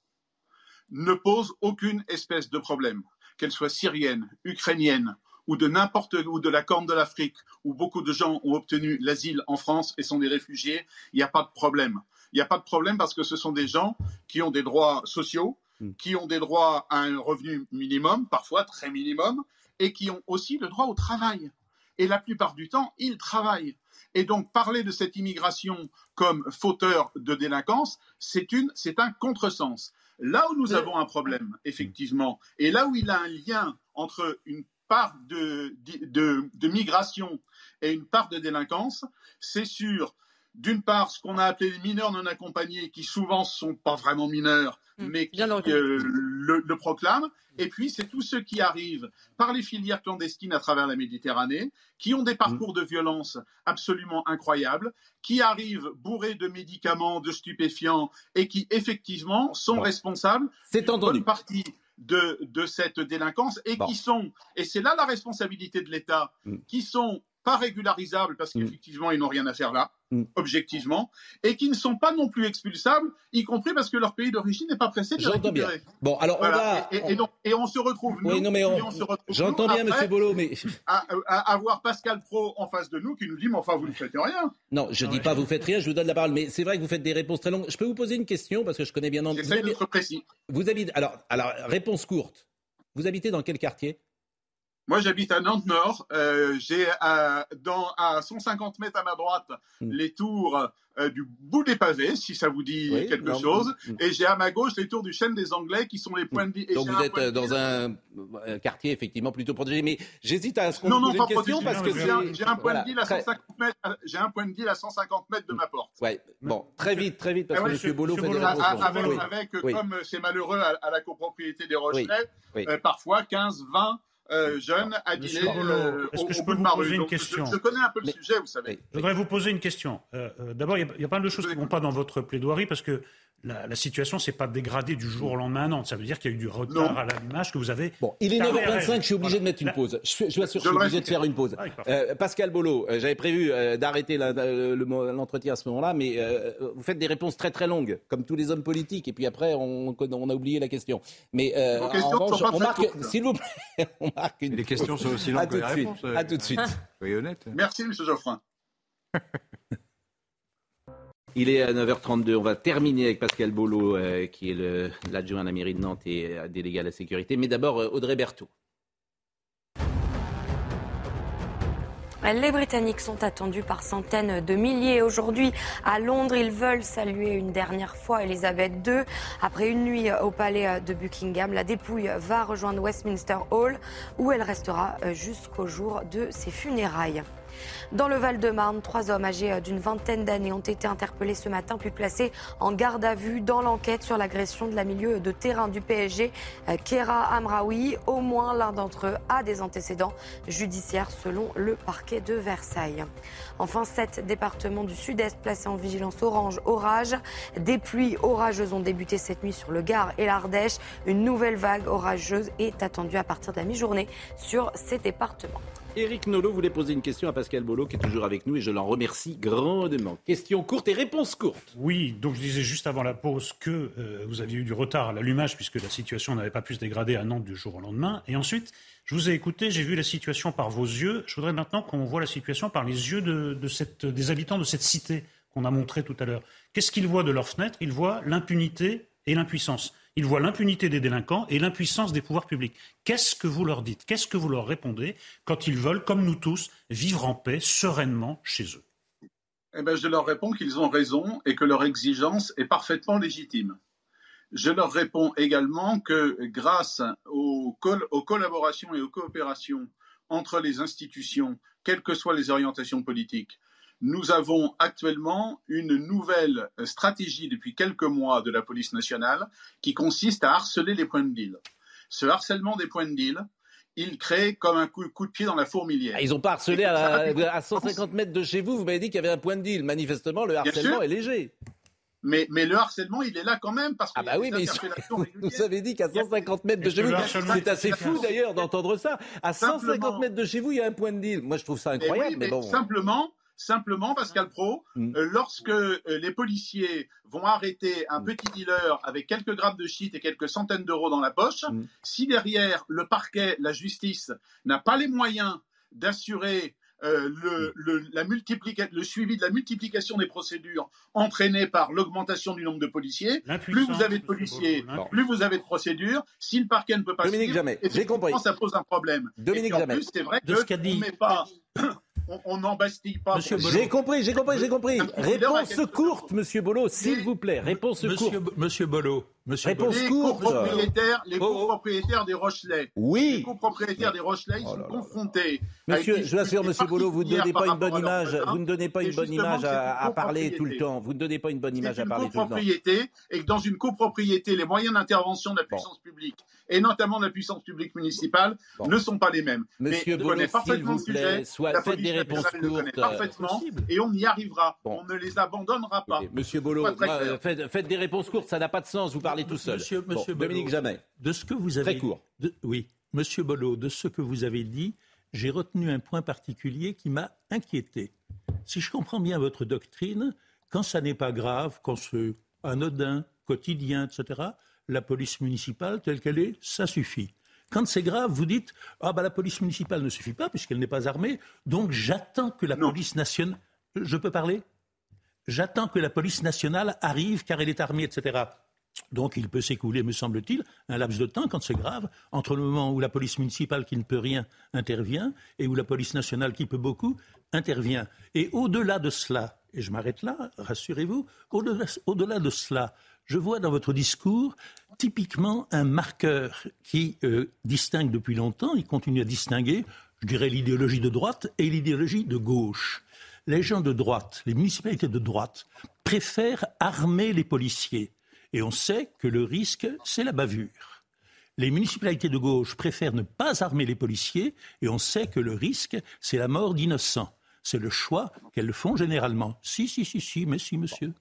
ne posent aucune espèce de problème, qu'elles soient syriennes, ukrainiennes ou de n'importe où de la Corne de l'Afrique, où beaucoup de gens ont obtenu l'asile en France et sont des réfugiés, il n'y a pas de problème. Il n'y a pas de problème parce que ce sont des gens qui ont des droits sociaux, hmm. qui ont des droits à un revenu minimum, parfois très minimum, et qui ont aussi le droit au travail. Et la plupart du temps, ils travaillent. Et donc parler de cette immigration comme fauteur de délinquance, c'est un contresens. Là où nous avons un problème, effectivement, et là où il a un lien entre une part de, de, migration et une part de délinquance, c'est sur, d'une part, ce qu'on a appelé les mineurs non accompagnés, qui souvent ne sont pas vraiment mineurs, mmh. mais qui euh, le, proclament. Et puis, c'est tous ceux qui arrivent par les filières clandestines à travers la Méditerranée, qui ont des parcours mmh. de violence absolument incroyables, qui arrivent bourrés de médicaments, de stupéfiants, et qui, effectivement, sont responsables d'une bonne partie de, de cette délinquance et qui sont, et c'est là la responsabilité de l'État, mm. qui sont pas régularisables parce mm. qu'effectivement ils n'ont rien à faire là. Objectivement, et qui ne sont pas non plus expulsables, y compris parce que leur pays d'origine n'est pas pressé de les récupérer. Bon, alors on va. Et, donc, et, on se retrouve. Oui, non, mais on... J'entends bien, Monsieur Bolo, mais à, avoir Pascal Pro en face de nous qui nous dit, mais enfin vous ne faites rien. Non, je ne dis pas vous faites rien, je vous donne la parole, mais c'est vrai que vous faites des réponses très longues. Je peux vous poser une question parce que je connais bien. J'essaie d'être précis. Vous habitez. Alors, alors réponse courte. Vous habitez dans quel quartier? Moi, j'habite à Nantes-Nord. Euh, j'ai à, à 150 mètres à ma droite hmm. les tours euh, du bout des pavés, si ça vous dit quelque chose. Hmm. Et j'ai à ma gauche les tours du chêne des Anglais, qui sont les points de vie. Donc vous êtes dans un, quartier effectivement plutôt protégé. Mais j'hésite à ce qu'on non, non, pas une question parce que j'ai un, point de ville à 150 mètres. J'ai un point de ville à 150 mètres de ma porte. Ouais. Bon, très vite, très vite, parce que M. Bolo fait des Avec, comme c'est malheureux à, la copropriété des Rochelais, euh, parfois 15, 20 euh, jeune dîner euh, Est-ce que je peux vous poser une question je, connais un peu le sujet, vous savez. Je voudrais vous poser une question. Euh, d'abord, il y, a pas mal de choses qui ne vont pas dans votre plaidoirie parce que la, la situation s'est pas dégradée du jour au lendemain à Nantes. Ça veut dire qu'il y a eu du retard à l'image que vous avez. Bon, il est 9h25, je suis obligé de mettre une pause. Je, je, je suis obligé de faire une pause. Euh, Pascal Bolo, euh, j'avais prévu euh, d'arrêter l'entretien à ce moment-là, mais vous faites des réponses très très longues, comme tous les hommes politiques, et puis après, on, on a oublié la question. Mais en revanche, on marque, s'il vous plaît, on marque une. Les questions sont aussi longues que les réponses. À tout de suite. Soyez honnête. Merci, M. Geoffrin. Il est à 9h32. On va terminer avec Pascal Bolo, euh, qui est l'adjoint à la mairie de Nantes et euh, délégué à la sécurité. Mais d'abord, euh, Audrey Berthaud. Les Britanniques sont attendus par centaines de milliers. Aujourd'hui, à Londres, ils veulent saluer une dernière fois Elisabeth II. Après une nuit au palais de Buckingham, la dépouille va rejoindre Westminster Hall, où elle restera jusqu'au jour de ses funérailles. Dans le Val-de-Marne, trois hommes âgés euh, d'une vingtaine d'années ont été interpellés ce matin puis placés en garde à vue dans l'enquête sur l'agression de la milieu de terrain du PSG, euh, Kera Amraoui. Au moins l'un d'entre eux a des antécédents judiciaires selon le parquet de Versailles. Enfin, sept départements du sud-est placés en vigilance orange orage. Des pluies orageuses ont débuté cette nuit sur le Gard et l'Ardèche. Une nouvelle vague orageuse est attendue à partir de la mi-journée sur ces départements. Éric Nolot voulait poser une question à Pascal Bolo, qui est toujours avec nous, et je l'en remercie grandement. Question courte et réponse courte. Oui, donc je disais juste avant la pause que euh, vous aviez eu du retard à l'allumage, puisque la situation n'avait pas pu se dégrader à Nantes du jour au lendemain. Et ensuite, je vous ai écouté, j'ai vu la situation par vos yeux. Je voudrais maintenant qu'on voit la situation par les yeux des habitants de cette cité qu'on a montré tout à l'heure. Qu'est-ce qu'ils voient de leurs fenêtres? Ils voient l'impunité et l'impuissance. Ils voient l'impunité des délinquants et l'impuissance des pouvoirs publics. Qu'est-ce que vous leur dites? Qu'est-ce que vous leur répondez quand ils veulent, comme nous tous, vivre en paix sereinement chez eux? Eh bien, Je leur réponds qu'ils ont raison et que leur exigence est parfaitement légitime. Je leur réponds également que grâce aux, aux collaborations et aux coopérations entre les institutions, quelles que soient les orientations politiques, nous avons actuellement une nouvelle stratégie depuis quelques mois de la police nationale qui consiste à harceler les points de deal. Ce harcèlement des points de deal, il crée comme un coup, de pied dans la fourmilière. Ah, ils n'ont pas harcelé à, 150 mètres de chez vous, vous m'avez dit qu'il y avait un point de deal. Manifestement, le harcèlement est léger. mais, mais le harcèlement, il est là quand même parce que ah bah oui, mais vous avez dit qu'à 150 mètres de chez vous, c'est assez fou d'ailleurs d'entendre ça. À 150 mètres de chez vous, il y a un point de deal. Moi, je trouve ça incroyable, mais, bon. Simplement, simplement, Pascal Pro, mm. euh, lorsque euh, les policiers vont arrêter un mm. petit dealer avec quelques grammes de shit et quelques centaines d'euros dans la poche, mm. si derrière le parquet, la justice n'a pas les moyens d'assurer euh, le, la le suivi de la multiplication des procédures entraînées par l'augmentation du nombre de policiers. Plus vous avez de policiers, plus vous avez de procédures. Si le parquet ne peut pas Dominique Jamais, j'ai compris. Ça pose un problème. Et en plus, c'est vrai qu'on ne met pas on n'embastille pas. J'ai compris, j'ai compris, j'ai compris. Réponse courte, Monsieur Bolo, s'il vous plaît. Réponse courte. Monsieur Bolo. Monsieur Réponse les courte. Copropriétaires, les oh, oh. copropriétaires des Rochelais. Oui. Les copropriétaires des Rochelais, ils oh sont confrontés. Monsieur, je vous assure, Monsieur Bolo, vous ne donnez pas une bonne image. Vous ne donnez pas une bonne image à, parler tout le temps. Vous ne donnez pas une bonne image à parler tout le temps. copropriété et que dans une copropriété, les moyens d'intervention de la puissance publique et notamment de la puissance publique municipale ne sont pas les mêmes. Monsieur Bolo, s'il vous plaît, soit, faites des réponses courtes. Parfaitement, et on y arrivera. On ne les abandonnera pas. Monsieur Bolo, faites, des réponses courtes, ça n'a pas de sens. Vous tout seul. Monsieur, Monsieur Dominique Jamais. De ce que vous avez Très court. oui, Monsieur Bolo, de ce que vous avez dit, j'ai retenu un point particulier qui m'a inquiété. Si je comprends bien votre doctrine, quand ça n'est pas grave, quand c'est anodin, quotidien, etc., la police municipale telle qu'elle est, ça suffit. Quand c'est grave, vous dites ah bah la police municipale ne suffit pas puisqu'elle n'est pas armée, donc j'attends que la police nationale. Je peux parler? J'attends que la police nationale arrive car elle est armée, etc. Donc il peut s'écouler, me semble-t-il, un laps de temps, quand c'est grave, entre le moment où la police municipale qui ne peut rien intervient et où la police nationale qui peut beaucoup intervient. Et au-delà de cela, et je m'arrête là, rassurez-vous, au-delà de cela, je vois dans votre discours typiquement un marqueur qui euh, distingue depuis longtemps, il continue à distinguer, je dirais, l'idéologie de droite et l'idéologie de gauche. Les gens de droite, les municipalités de droite, préfèrent armer les policiers. Et on sait que le risque, c'est la bavure. Les municipalités de gauche préfèrent ne pas armer les policiers et on sait que le risque, c'est la mort d'innocents. C'est le choix qu'elles font généralement. Si, si, si, si, mais si, monsieur.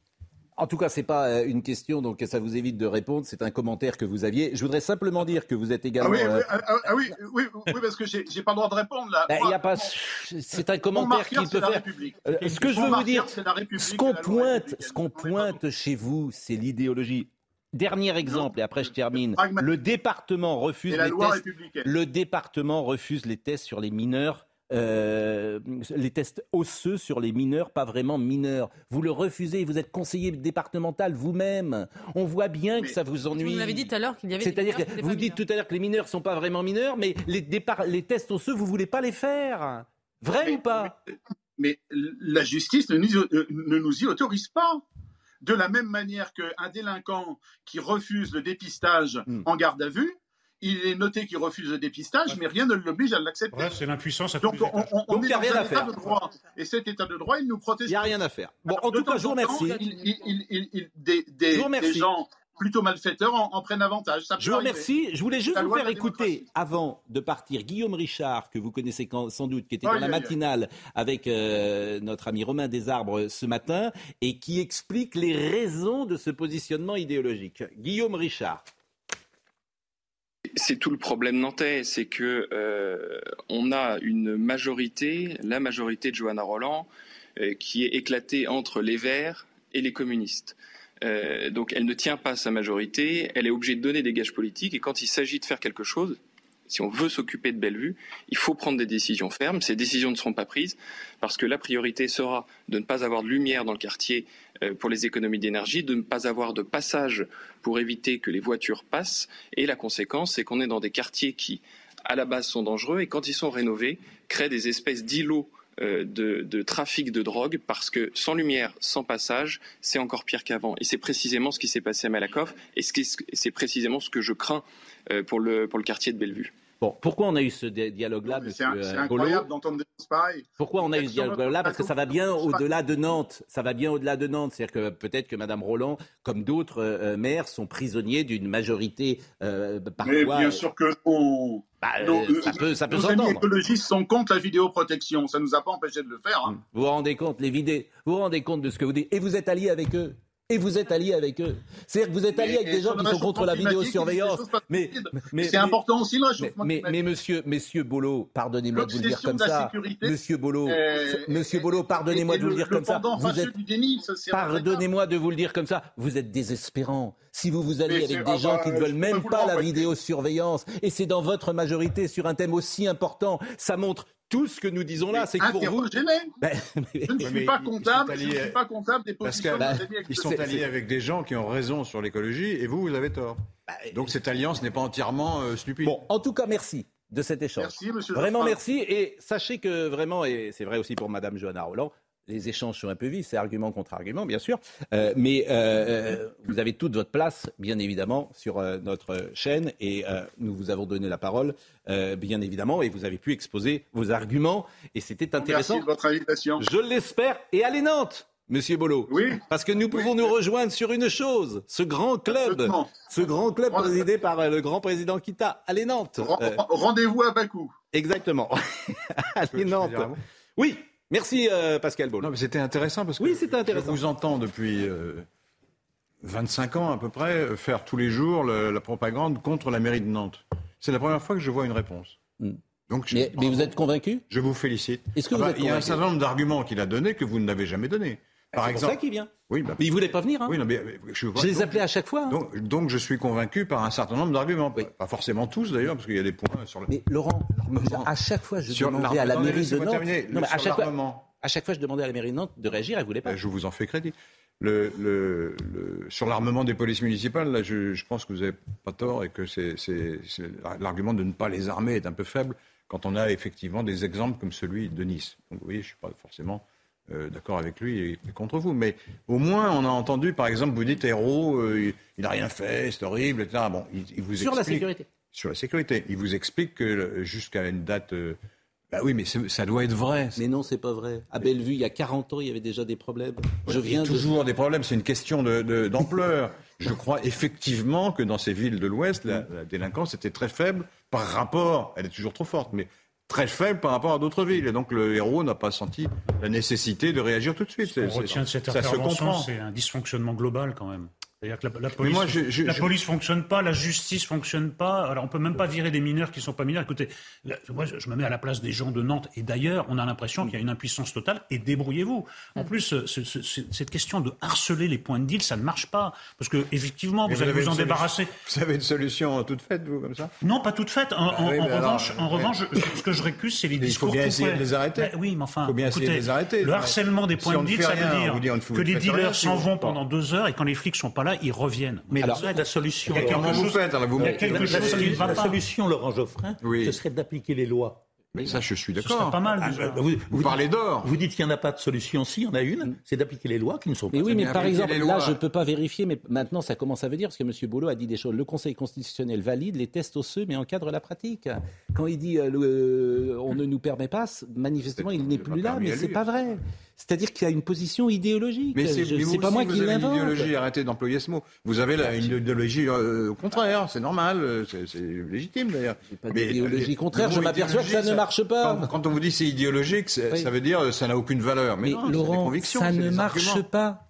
En tout cas, ce n'est pas euh, une question, donc ça vous évite de répondre. C'est un commentaire que vous aviez. Je voudrais simplement dire que vous êtes également. Ah oui, oui, euh, ah, ah oui, oui, oui, parce que j'ai pas le droit de répondre là. Y a pas. C'est un commentaire qui peut faire. Euh, ce que je veux vous dire, ce qu'on pointe, ce qu'on pointe chez vous, c'est l'idéologie. Dernier exemple, et après je termine. Le département refuse les tests. Le département refuse les tests sur les mineurs euh, les tests osseux sur les mineurs, pas vraiment mineurs. Vous le refusez, vous êtes conseiller départemental vous-même. On voit bien que ça vous ennuie. Vous m'avez dit tout à l'heure qu'il y avait. C'est-à-dire que vous dites tout à l'heure que les mineurs sont pas vraiment mineurs, mais les, les tests osseux, vous voulez pas les faire. Vrai ou pas? mais, la justice ne nous, euh, ne nous y autorise pas. De la même manière qu'un délinquant qui refuse le dépistage hmm. en garde à vue, il est noté qu'il refuse le dépistage, mais rien ne l'oblige à l'accepter. c'est l'impuissance à Donc, on, on, est dans un état de droit. Et cet état de droit, il nous protège. Il n'y a rien à faire. Bon, en tout cas, je vous remercie. des, des, gens plutôt malfaiteurs en, prennent avantage. je vous remercie. Je voulais juste vous faire écouter, avant de partir, Guillaume Richard, que vous connaissez sans doute, qui était dans la matinale avec euh, notre ami Romain Desarbres ce matin, et qui explique les raisons de ce positionnement idéologique. Guillaume Richard. C'est tout le problème nantais, c'est que euh, on a une majorité, la majorité de Johanna Roland, euh, qui est éclatée entre les Verts et les communistes. Euh, donc elle ne tient pas sa majorité, elle est obligée de donner des gages politiques, et quand il s'agit de faire quelque chose, si on veut s'occuper de Bellevue, il faut prendre des décisions fermes. Ces décisions ne seront pas prises parce que la priorité sera de ne pas avoir de lumière dans le quartier pour les économies d'énergie, de ne pas avoir de passage pour éviter que les voitures passent. Et la conséquence, c'est qu'on est dans des quartiers qui, à la base, sont dangereux et quand ils sont rénovés, créent des espèces d'îlots euh, de, trafic de drogue parce que sans lumière, sans passage, c'est encore pire qu'avant. Et c'est précisément ce qui s'est passé à Malakoff et c'est précisément ce que je crains euh, pour le, pour le quartier de Bellevue. Bon, pourquoi on a eu ce dialogue-là, C'est incroyable d'entendre des choses pareilles. Pourquoi on a eu ce dialogue-là? Parce que ça va bien au-delà de Nantes. Ça va bien au-delà de Nantes. C'est-à-dire que peut-être que Mme Roland, comme d'autres euh, maires, sont prisonniers d'une majorité euh, parfois. Mais bien sûr que on... Bah, euh, ça peut, ça peut nos amis écologistes sont contre la vidéoprotection. Ça ne nous a pas empêché de le faire. Hein. Vous vous rendez compte, les vidéos, vous vous rendez compte de ce que vous dites. Et vous êtes allié avec eux et vous êtes allié avec eux. C'est-à-dire que vous êtes allié avec des gens qui sont contre la vidéosurveillance. Mais, mais c'est important aussi le réchauffement mais, mais, monsieur, monsieur Bolo, pardonnez-moi de vous le dire comme ça. Monsieur Bolo, monsieur Bolo, pardonnez-moi de vous le dire comme ça. Vous êtes, pardonnez-moi de vous le dire comme ça. Vous êtes désespérant. Si vous vous alliez avec des gens qui ne veulent même pas la vidéosurveillance, et c'est dans votre majorité sur un thème aussi important, ça montre tout ce que nous disons là, c'est que pour vous. Ben, je ne suis pas comptable, je ne suis pas comptable des positions Parce Ils sont alliés avec des gens qui ont raison sur l'écologie et vous, vous avez tort. Bah, Donc cette alliance n'est pas entièrement euh, stupide. Bon, en tout cas, merci de cet échange. Merci, monsieur Vraiment merci. Et sachez que vraiment, et c'est vrai aussi pour Madame Johanna Roland, les échanges sont un peu vifs, c'est argument contre argument, bien sûr. Euh, mais euh, vous avez toute votre place, bien évidemment, sur euh, notre chaîne. Et nous vous avons donné la parole, bien évidemment. Et vous avez pu exposer vos arguments. Et c'était intéressant. Merci de votre invitation. Je l'espère. Et allez Nantes Monsieur Bolo. Oui. Parce que nous pouvons nous rejoindre sur une chose, ce grand club, ce grand club présidé par le grand président Kita. Allez Nantes. Rendez-vous à Bakou. Exactement. allez Nantes. Oui. Merci euh, Pascal Beau. Non, c'était intéressant parce que oui, intéressant. je vous entends depuis 25 euh, ans à peu près faire tous les jours la propagande contre la mairie de Nantes. C'est la première fois que je vois une réponse. Hmm. Donc, mais, vous êtes convaincu? Je vous félicite. Est-ce que vous êtes Il y a un certain nombre d'arguments qu'il a donnés que vous n'avez jamais donnés. Par exemple, c'est ça qu'il vient. Oui, bah, mais il voulait pas venir. Hein. Oui, non, mais, je, les appelais à chaque fois. Hein. Donc, je suis convaincu par un certain nombre d'arguments. Pas forcément tous d'ailleurs, parce qu'il y a des points sur le. Mais Laurent, à chaque fois, je demandais à la mairie de Nantes. Non, mais à chaque fois, à chaque fois, je demandais à la mairie de Nantes de réagir, elle ne voulait pas. Ben, je vous en fais crédit. Le, sur l'armement des polices municipales, là, je, pense que vous n'avez pas tort et que c'est, l'argument de ne pas les armer est un peu faible quand on a effectivement des exemples comme celui de Nice. Donc vous voyez, je ne suis pas forcément euh, d'accord avec lui et, contre vous. Mais au moins, on a entendu, par exemple, vous dites héros, euh, il n'a rien fait, c'est horrible, etc. Bon, il, vous sur la sécurité. Sur la sécurité. Il vous explique que jusqu'à une date. Euh, bah oui, mais ça doit être vrai. Mais non, c'est pas vrai. À Bellevue, il y a 40 ans, il y avait déjà des problèmes. Je viens toujours des problèmes. C'est une question d'ampleur. De, Je crois effectivement que dans ces villes de l'Ouest, la, délinquance était très faible par rapport. Elle est toujours trop forte, mais très faible par rapport à d'autres villes. Et donc le héros n'a pas senti la nécessité de réagir tout de suite. Ce qu'on retient de cette intervention, c'est un dysfonctionnement global quand même. C'est-à-dire que la, police, la police fonctionne pas, la justice fonctionne pas. Alors on peut même pas virer des mineurs qui sont pas mineurs. Écoutez, moi je me mets à la place des gens de Nantes et d'ailleurs, on a l'impression qu'il y a une impuissance totale. Et débrouillez-vous. En plus, cette question de harceler les points de deal, ça ne marche pas parce que effectivement, vous, allez vous en débarrasser. Vous avez une solution toute faite, vous, comme ça? Non, pas toute faite. En, ah revanche, en revanche, ce que je récuse, c'est les discours. Il faut bien essayer de les arrêter. Oui, mais enfin, il faut bien essayer de les arrêter. Le harcèlement des points de deal, ça veut dire que les dealers s'en vont pendant deux heures et quand les flics sont pas là ils reviennent. Mais alors, la solution, La solution, Laurent Geoffrin, ce serait d'appliquer les lois. Mais ça, je suis d'accord. pas mal. Ah, vous, vous, parlez d'or. Vous dites qu'il n'y en a pas de solution. Si, il y en a une, c'est d'appliquer les lois qui ne sont pas. Mais oui, mais par exemple, là, je ne peux pas vérifier, mais maintenant, ça commence à venir parce que M. Boulot a dit des choses. Le Conseil constitutionnel valide les tests osseux, mais encadre la pratique. Quand il dit euh, euh, on ne nous permet pas, manifestement, il n'est plus là, mais c'est pas vrai. C'est-à-dire qu'il y a une position idéologique. Mais c'est pas moi qui l'invente. Une idéologie, arrêtez d'employer ce mot. Vous avez une idéologie euh, au contraire, c'est normal, c'est légitime d'ailleurs. Pas d'idéologie contraire, je m'aperçois que ça, ne marche pas. Quand, on vous dit c'est idéologique, ça veut dire ça n'a aucune valeur. Mais, non, Laurent, ça ne marche pas.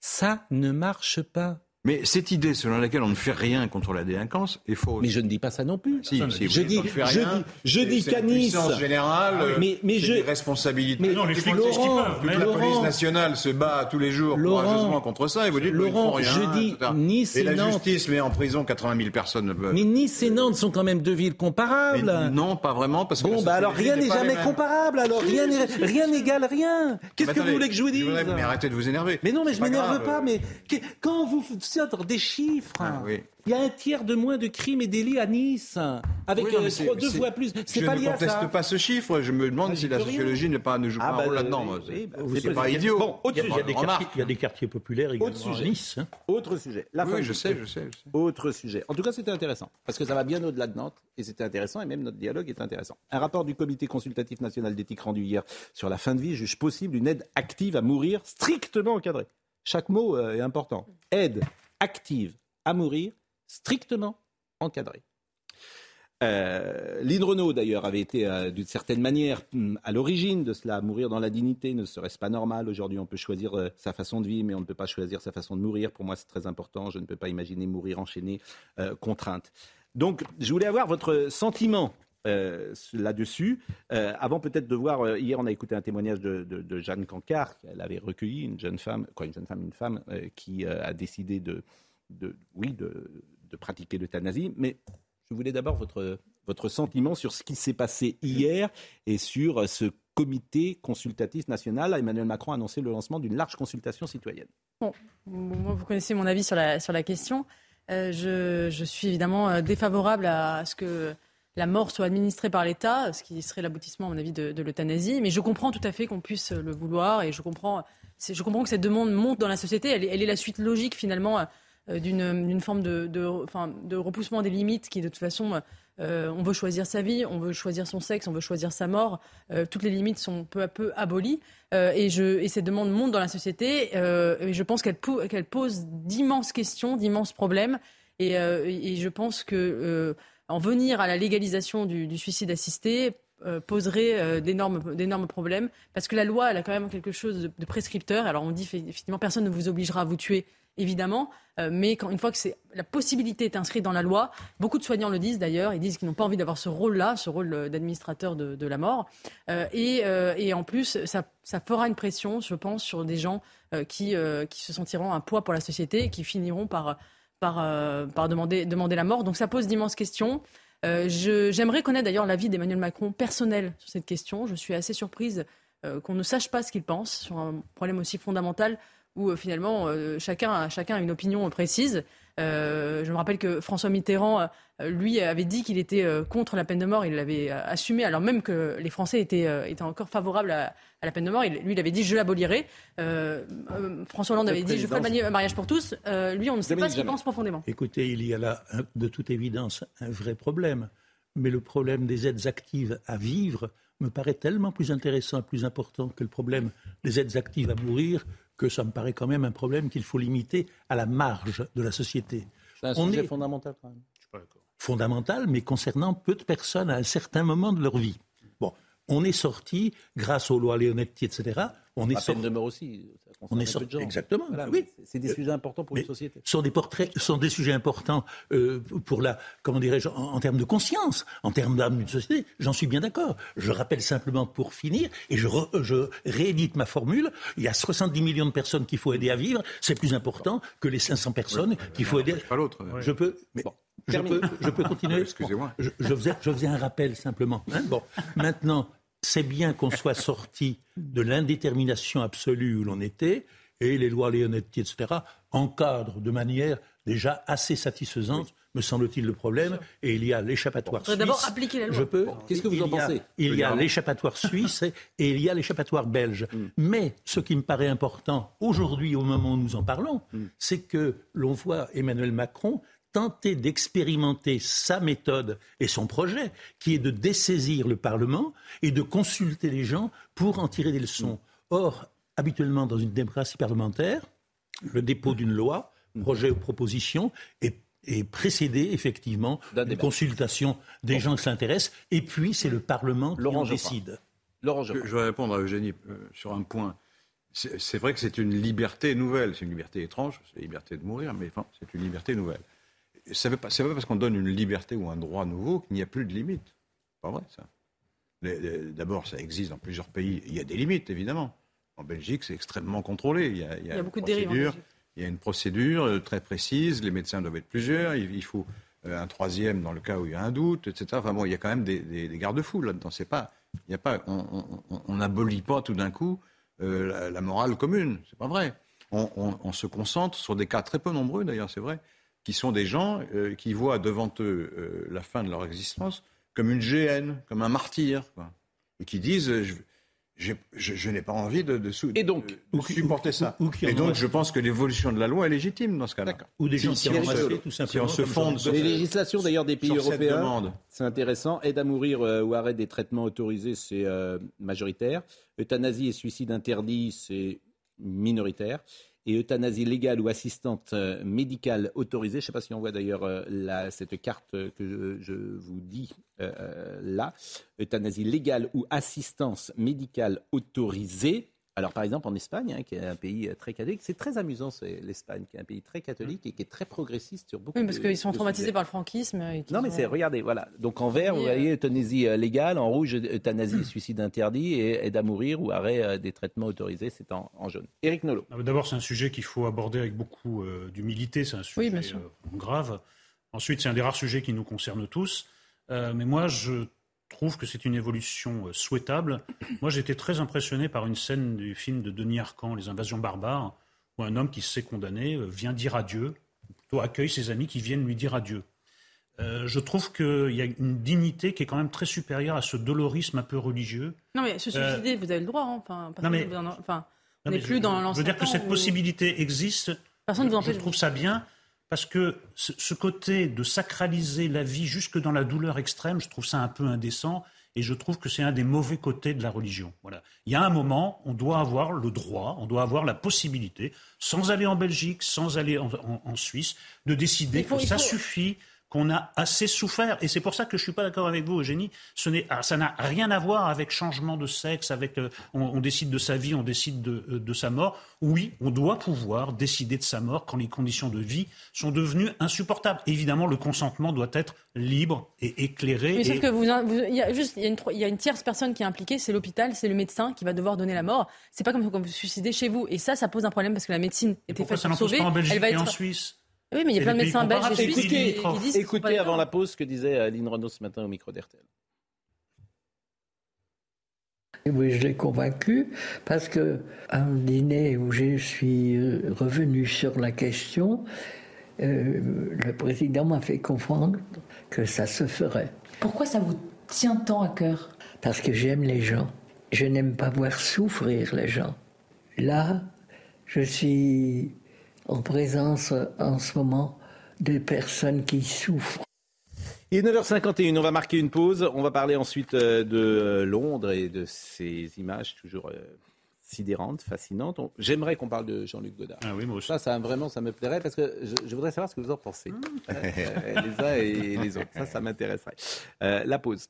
Ça ne marche pas. Mais cette idée selon laquelle on ne fait rien contre la délinquance est fausse. Mais je ne dis pas ça non plus. Si, si je, dis, rien, je, dis, je dis qu'à Nice. générale, ah mais, mais je... des responsabilités. Mais non, les flics Laurent, toute la police nationale se bat tous les jours Laurent, courageusement contre ça et vous dites Laurent, ils font rien, je dis Nice et, et la Nantes. justice met en prison 80 000 personnes. Mais Nice et Nantes sont quand même deux villes comparables. Mais non, pas vraiment parce que. Bon, bah alors rien n'est jamais comparable. Alors rien rien n'égale rien. Qu'est-ce que vous voulez que je vous dise Mais arrêtez de vous énerver. Mais non, mais je m'énerve pas. Mais quand vous des chiffres ah il y a un tiers de moins de crimes et délits à Nice, avec euh, deux fois plus. C'est pas lié à ça. Je ne conteste pas ce chiffre. Je me demande ah, si la sociologie ne pas, ne joue ah, pas un bah, rôle là-dedans. c'est pas idiot. Bon, il, y a, des quartiers, il y a des quartiers populaires également à Nice. Hein. Autre sujet. La oui, je sais, je sais, je sais. Autre sujet. En tout cas, c'était intéressant parce que ça va bien au-delà de Nantes et c'était intéressant et même notre dialogue est intéressant. Un rapport du Comité consultatif national d'éthique rendu hier sur la fin de vie juge possible une aide active à mourir strictement encadrée. Chaque mot euh, est important. Aide active à mourir strictement encadré. Euh, Renault, d'ailleurs, avait été euh, d'une certaine manière hum, à l'origine de cela. Mourir dans la dignité ne serait-ce pas normal Aujourd'hui, on peut choisir euh, sa façon de vivre, mais on ne peut pas choisir sa façon de mourir. Pour moi, c'est très important. Je ne peux pas imaginer mourir enchaîné, euh, contrainte. Donc, je voulais avoir votre sentiment euh, là-dessus. Euh, avant peut-être de voir, euh, hier on a écouté un témoignage de, Jeanne Cancard, qu'elle avait recueilli, une jeune femme, quoi, une jeune femme, une femme qui a décidé de, oui, de, pratiquer l'euthanasie. Mais je voulais d'abord votre, votre sentiment sur ce qui s'est passé hier et sur ce comité consultatif national. Emmanuel Macron a annoncé le lancement d'une large consultation citoyenne. Bon, vous connaissez mon avis sur la, question. Je, suis évidemment défavorable à ce que la mort soit administrée par l'État, ce qui serait l'aboutissement, à mon avis, de, l'euthanasie. Mais je comprends tout à fait qu'on puisse le vouloir et je comprends, je comprends que cette demande monte dans la société. Elle, est- la suite logique, finalement, euh, d'une forme de, repoussement des limites qui, de toute façon, euh, on veut choisir sa vie, on veut choisir son sexe, on veut choisir sa mort. Euh, toutes les limites sont peu à peu abolies. Et, je, et cette demande monte dans la société. et je pense qu'elle pou- qu'elle pose d'immenses questions, d'immenses problèmes. Et, je pense que en venir à la légalisation du, suicide assisté euh, poserait euh, d'énormes problèmes. Parce que la loi, elle a quand même quelque chose de, prescripteur. Alors on dit effectivement, personne ne vous obligera à vous tuer évidemment, euh, mais quand, une fois que la possibilité est inscrite dans la loi, beaucoup de soignants le disent d'ailleurs, ils disent qu'ils n'ont pas envie d'avoir ce rôle-là, ce rôle d'administrateur de, la mort. Et, et en plus, ça, ça fera une pression, je pense, sur des gens qui, qui se sentiront un poids pour la société et qui finiront par, par, euh, demander, la mort. Donc ça pose d'immenses questions. Euh, j'aimerais connaître d'ailleurs l'avis d'Emmanuel Macron personnel sur cette question. Je suis assez surprise euh, qu'on ne sache pas ce qu'il pense sur un problème aussi fondamental où finalement chacun a une opinion précise. Euh, je me rappelle que François Mitterrand, euh, lui, avait dit qu'il était euh, contre la peine de mort. Il l'avait assumé, alors même que les Français étaient, étaient encore favorables à, à la peine de mort. Il- lui, il avait dit je l'abolirai. François Hollande avait dit je ferai le mariage pour tous. Euh, lui, on ne sait pas ce qu'il pense profondément. Écoutez, il y a là, de toute évidence, un vrai problème. Mais le problème des aides actives à vivre me paraît tellement plus intéressant, plus important que le problème des aides actives à mourir, que ça me paraît quand même un problème qu'il faut limiter à la marge de la société. C'est un On sujet est fondamental quand même. fondamental, mais concernant peu de personnes à un certain moment de leur vie. Bon, on est sorti, grâce aux lois Leonetti, etc., on est La sorti. peine de mort aussi. On est de gens. exactement. Voilà, oui. c'est- des sujets importants pour une société. sont des portraits, sont des sujets importants euh, pour la, comment dirais-je, en, en termes de conscience, en termes d'âme d'une société. J'en suis bien d'accord. Je rappelle simplement pour finir, et je, re- je réédite ma formule. Il y a 70 millions de personnes qu'il faut aider à vivre. C'est plus important que les 500 personnes qu'il faut aider. Pas l'autre. Je peux, mais je peux, je peux continuer. Excusez-moi. Je, je faisais, je faisais un rappel simplement. hein. Bon, maintenant, c'est bien qu'on soit sorti de l'indétermination absolue où l'on était, et les lois Leonetti, etc., encadrent de manière déjà assez satisfaisante, me semble-t-il, le problème. Et il y a l'échappatoire suisse. d'abord appliquer la loi. Je peux. Qu'est-ce que vous il en pensez? Il y a l'échappatoire suisse et et il y a l'échappatoire belge. Mm. Mais ce qui me paraît important aujourd'hui, au moment où nous en parlons, Mm. c'est que l'on voit Emmanuel Macron tenter d'expérimenter sa méthode et son projet, qui est de dessaisir le Parlement et de consulter les gens pour en tirer des leçons. Or, habituellement, dans une démocratie parlementaire, le dépôt d'une loi, projet ou proposition, est, précédé effectivement d'une consultation des gens qui s'intéressent, et puis c'est le Parlement qui en décide. je, je vais répondre à Eugénie euh, sur un point. C'est c'est vrai que c'est une liberté nouvelle. C'est une liberté étrange, c'est la liberté de mourir, mais enfin, c'est une liberté nouvelle. Ça veut pas, c'est pas parce qu'on donne une liberté ou un droit nouveau qu'il n'y a plus de limites. Pas vrai, ça. D'abord, ça existe dans plusieurs pays. Il y a des limites, évidemment. En Belgique, c'est extrêmement contrôlé. Il y a, il y a Il y a une beaucoup de dérives. Il y a une procédure euh, très précise. Les médecins doivent être plusieurs. Il, il faut euh, un troisième dans le cas où il y a un doute, etc. Enfin bon, il y a quand même des, des- des garde-fous là-dedans. C'est pas, il y a pas, on- n'abolit pas tout d'un coup euh, la, la morale commune. C'est pas vrai. On, on- on se concentre sur des cas très peu nombreux, d'ailleurs, c'est vrai, qui sont des gens euh, qui voient devant eux euh, la fin de leur existence comme une géhenne, comme un martyr, quoi. et qui disent euh, je, j'ai- je- je n'ai pas envie de, de, sou- de- de supporter ça. ou et donc, je pense que l'évolution de la loi est légitime dans ce cas-là. Ou des gens Si- qui en assez, tout Si simplement, on se comme fonde ça. sur Les législations d'ailleurs des pays européens, demande. c'est intéressant. Aide à mourir euh, ou arrêt des traitements autorisés, c'est euh, majoritaire. Euthanasie et suicide interdit, c'est minoritaire. Et euthanasie légale ou assistante euh, médicale autorisée. Je ne sais pas si on voit d'ailleurs euh, cette carte que je, vous dis là. Euthanasie légale ou assistance médicale autorisée. Alors, par exemple, en Espagne, hein, qui est un pays euh, très catholique, c'est très amusant, c'est l'Espagne, qui est un pays très catholique et qui est très progressiste sur beaucoup de Oui, parce qu'ils sont traumatisés par le franquisme. non, mais c'est, regardez, voilà. Donc, en vert, vous voyez euthanasie euh, légale, en rouge, euthanasie, suicide interdit et aide à mourir ou arrêt euh, des traitements autorisés, c'est en, jaune. Éric Nolot. D'abord, c'est un sujet qu'il faut aborder avec beaucoup d'humilité, c'est un sujet grave. Ensuite, c'est un des rares sujets qui nous concerne tous. mais moi, je trouve que c'est une évolution euh, souhaitable. Moi, j'ai été très impressionné par une scène du film de Denis Arcand, Les invasions barbares, où un homme qui se sait condamné euh, vient dire adieu, plutôt accueille ses amis qui viennent lui dire adieu. Euh, je trouve qu'il y a une dignité qui est quand même très supérieure à ce dolorisme un peu religieux. Non, mais se suicider, vous avez le droit. Hein. Enfin, non, mais, enfin, on n'est plus dans l'ancien Je veux dire que cette possibilité existe. Personne ne vous empêche. Je trouve ça bien. Parce que ce côté de sacraliser la vie jusque dans la douleur extrême, je trouve ça un peu indécent et je trouve que c'est un des mauvais côtés de la religion. Voilà. Il y a un moment, on doit avoir le droit, on doit avoir la possibilité, sans aller en Belgique, sans aller en, Suisse, de décider que ça suffit qu'on a assez souffert. Et c'est pour ça que je ne suis pas d'accord avec vous, Eugénie. Ce ah, ça n'a rien à voir avec changement de sexe, avec euh, on, décide de sa vie, on décide euh, de, sa mort. Oui, on doit pouvoir décider de sa mort quand les conditions de vie sont devenues insupportables. Évidemment, le consentement doit être libre et éclairé. Mais sauf que vous, il y a juste, il y a, une, tierce personne qui est impliquée, c'est l'hôpital, c'est le médecin qui va devoir donner la mort. C'est pas comme quand vous vous suicidez chez vous. Et ça, ça pose un problème parce que la médecine était faite pour sauver. Pas en Belgique et en Suisse? Oui, mais il y a plein de médecins belges et suisses qui, disent Écoutez avant la pause ce que disait Aline Renault ce matin au micro d'RTL. Oui, je l'ai convaincu parce que un dîner où je suis euh, revenu sur la question, euh, le président m'a fait comprendre que ça se ferait. Pourquoi ça vous tient tant à cœur? Parce que j'aime les gens. Je n'aime pas voir souffrir les gens. Là, je suis en présence en ce moment de personnes qui souffrent. Il est 9h51, on va marquer une pause. On va parler ensuite euh, de euh, Londres et de ces images toujours euh, sidérantes, fascinantes. J'aimerais qu'on parle de Jean-Luc Godard. Ah oui, moi Ça, ça, vraiment, ça me plairait parce que je, voudrais savoir ce que vous en pensez. Mmh. les uns et les autres. Ça, ça m'intéresserait. la pause.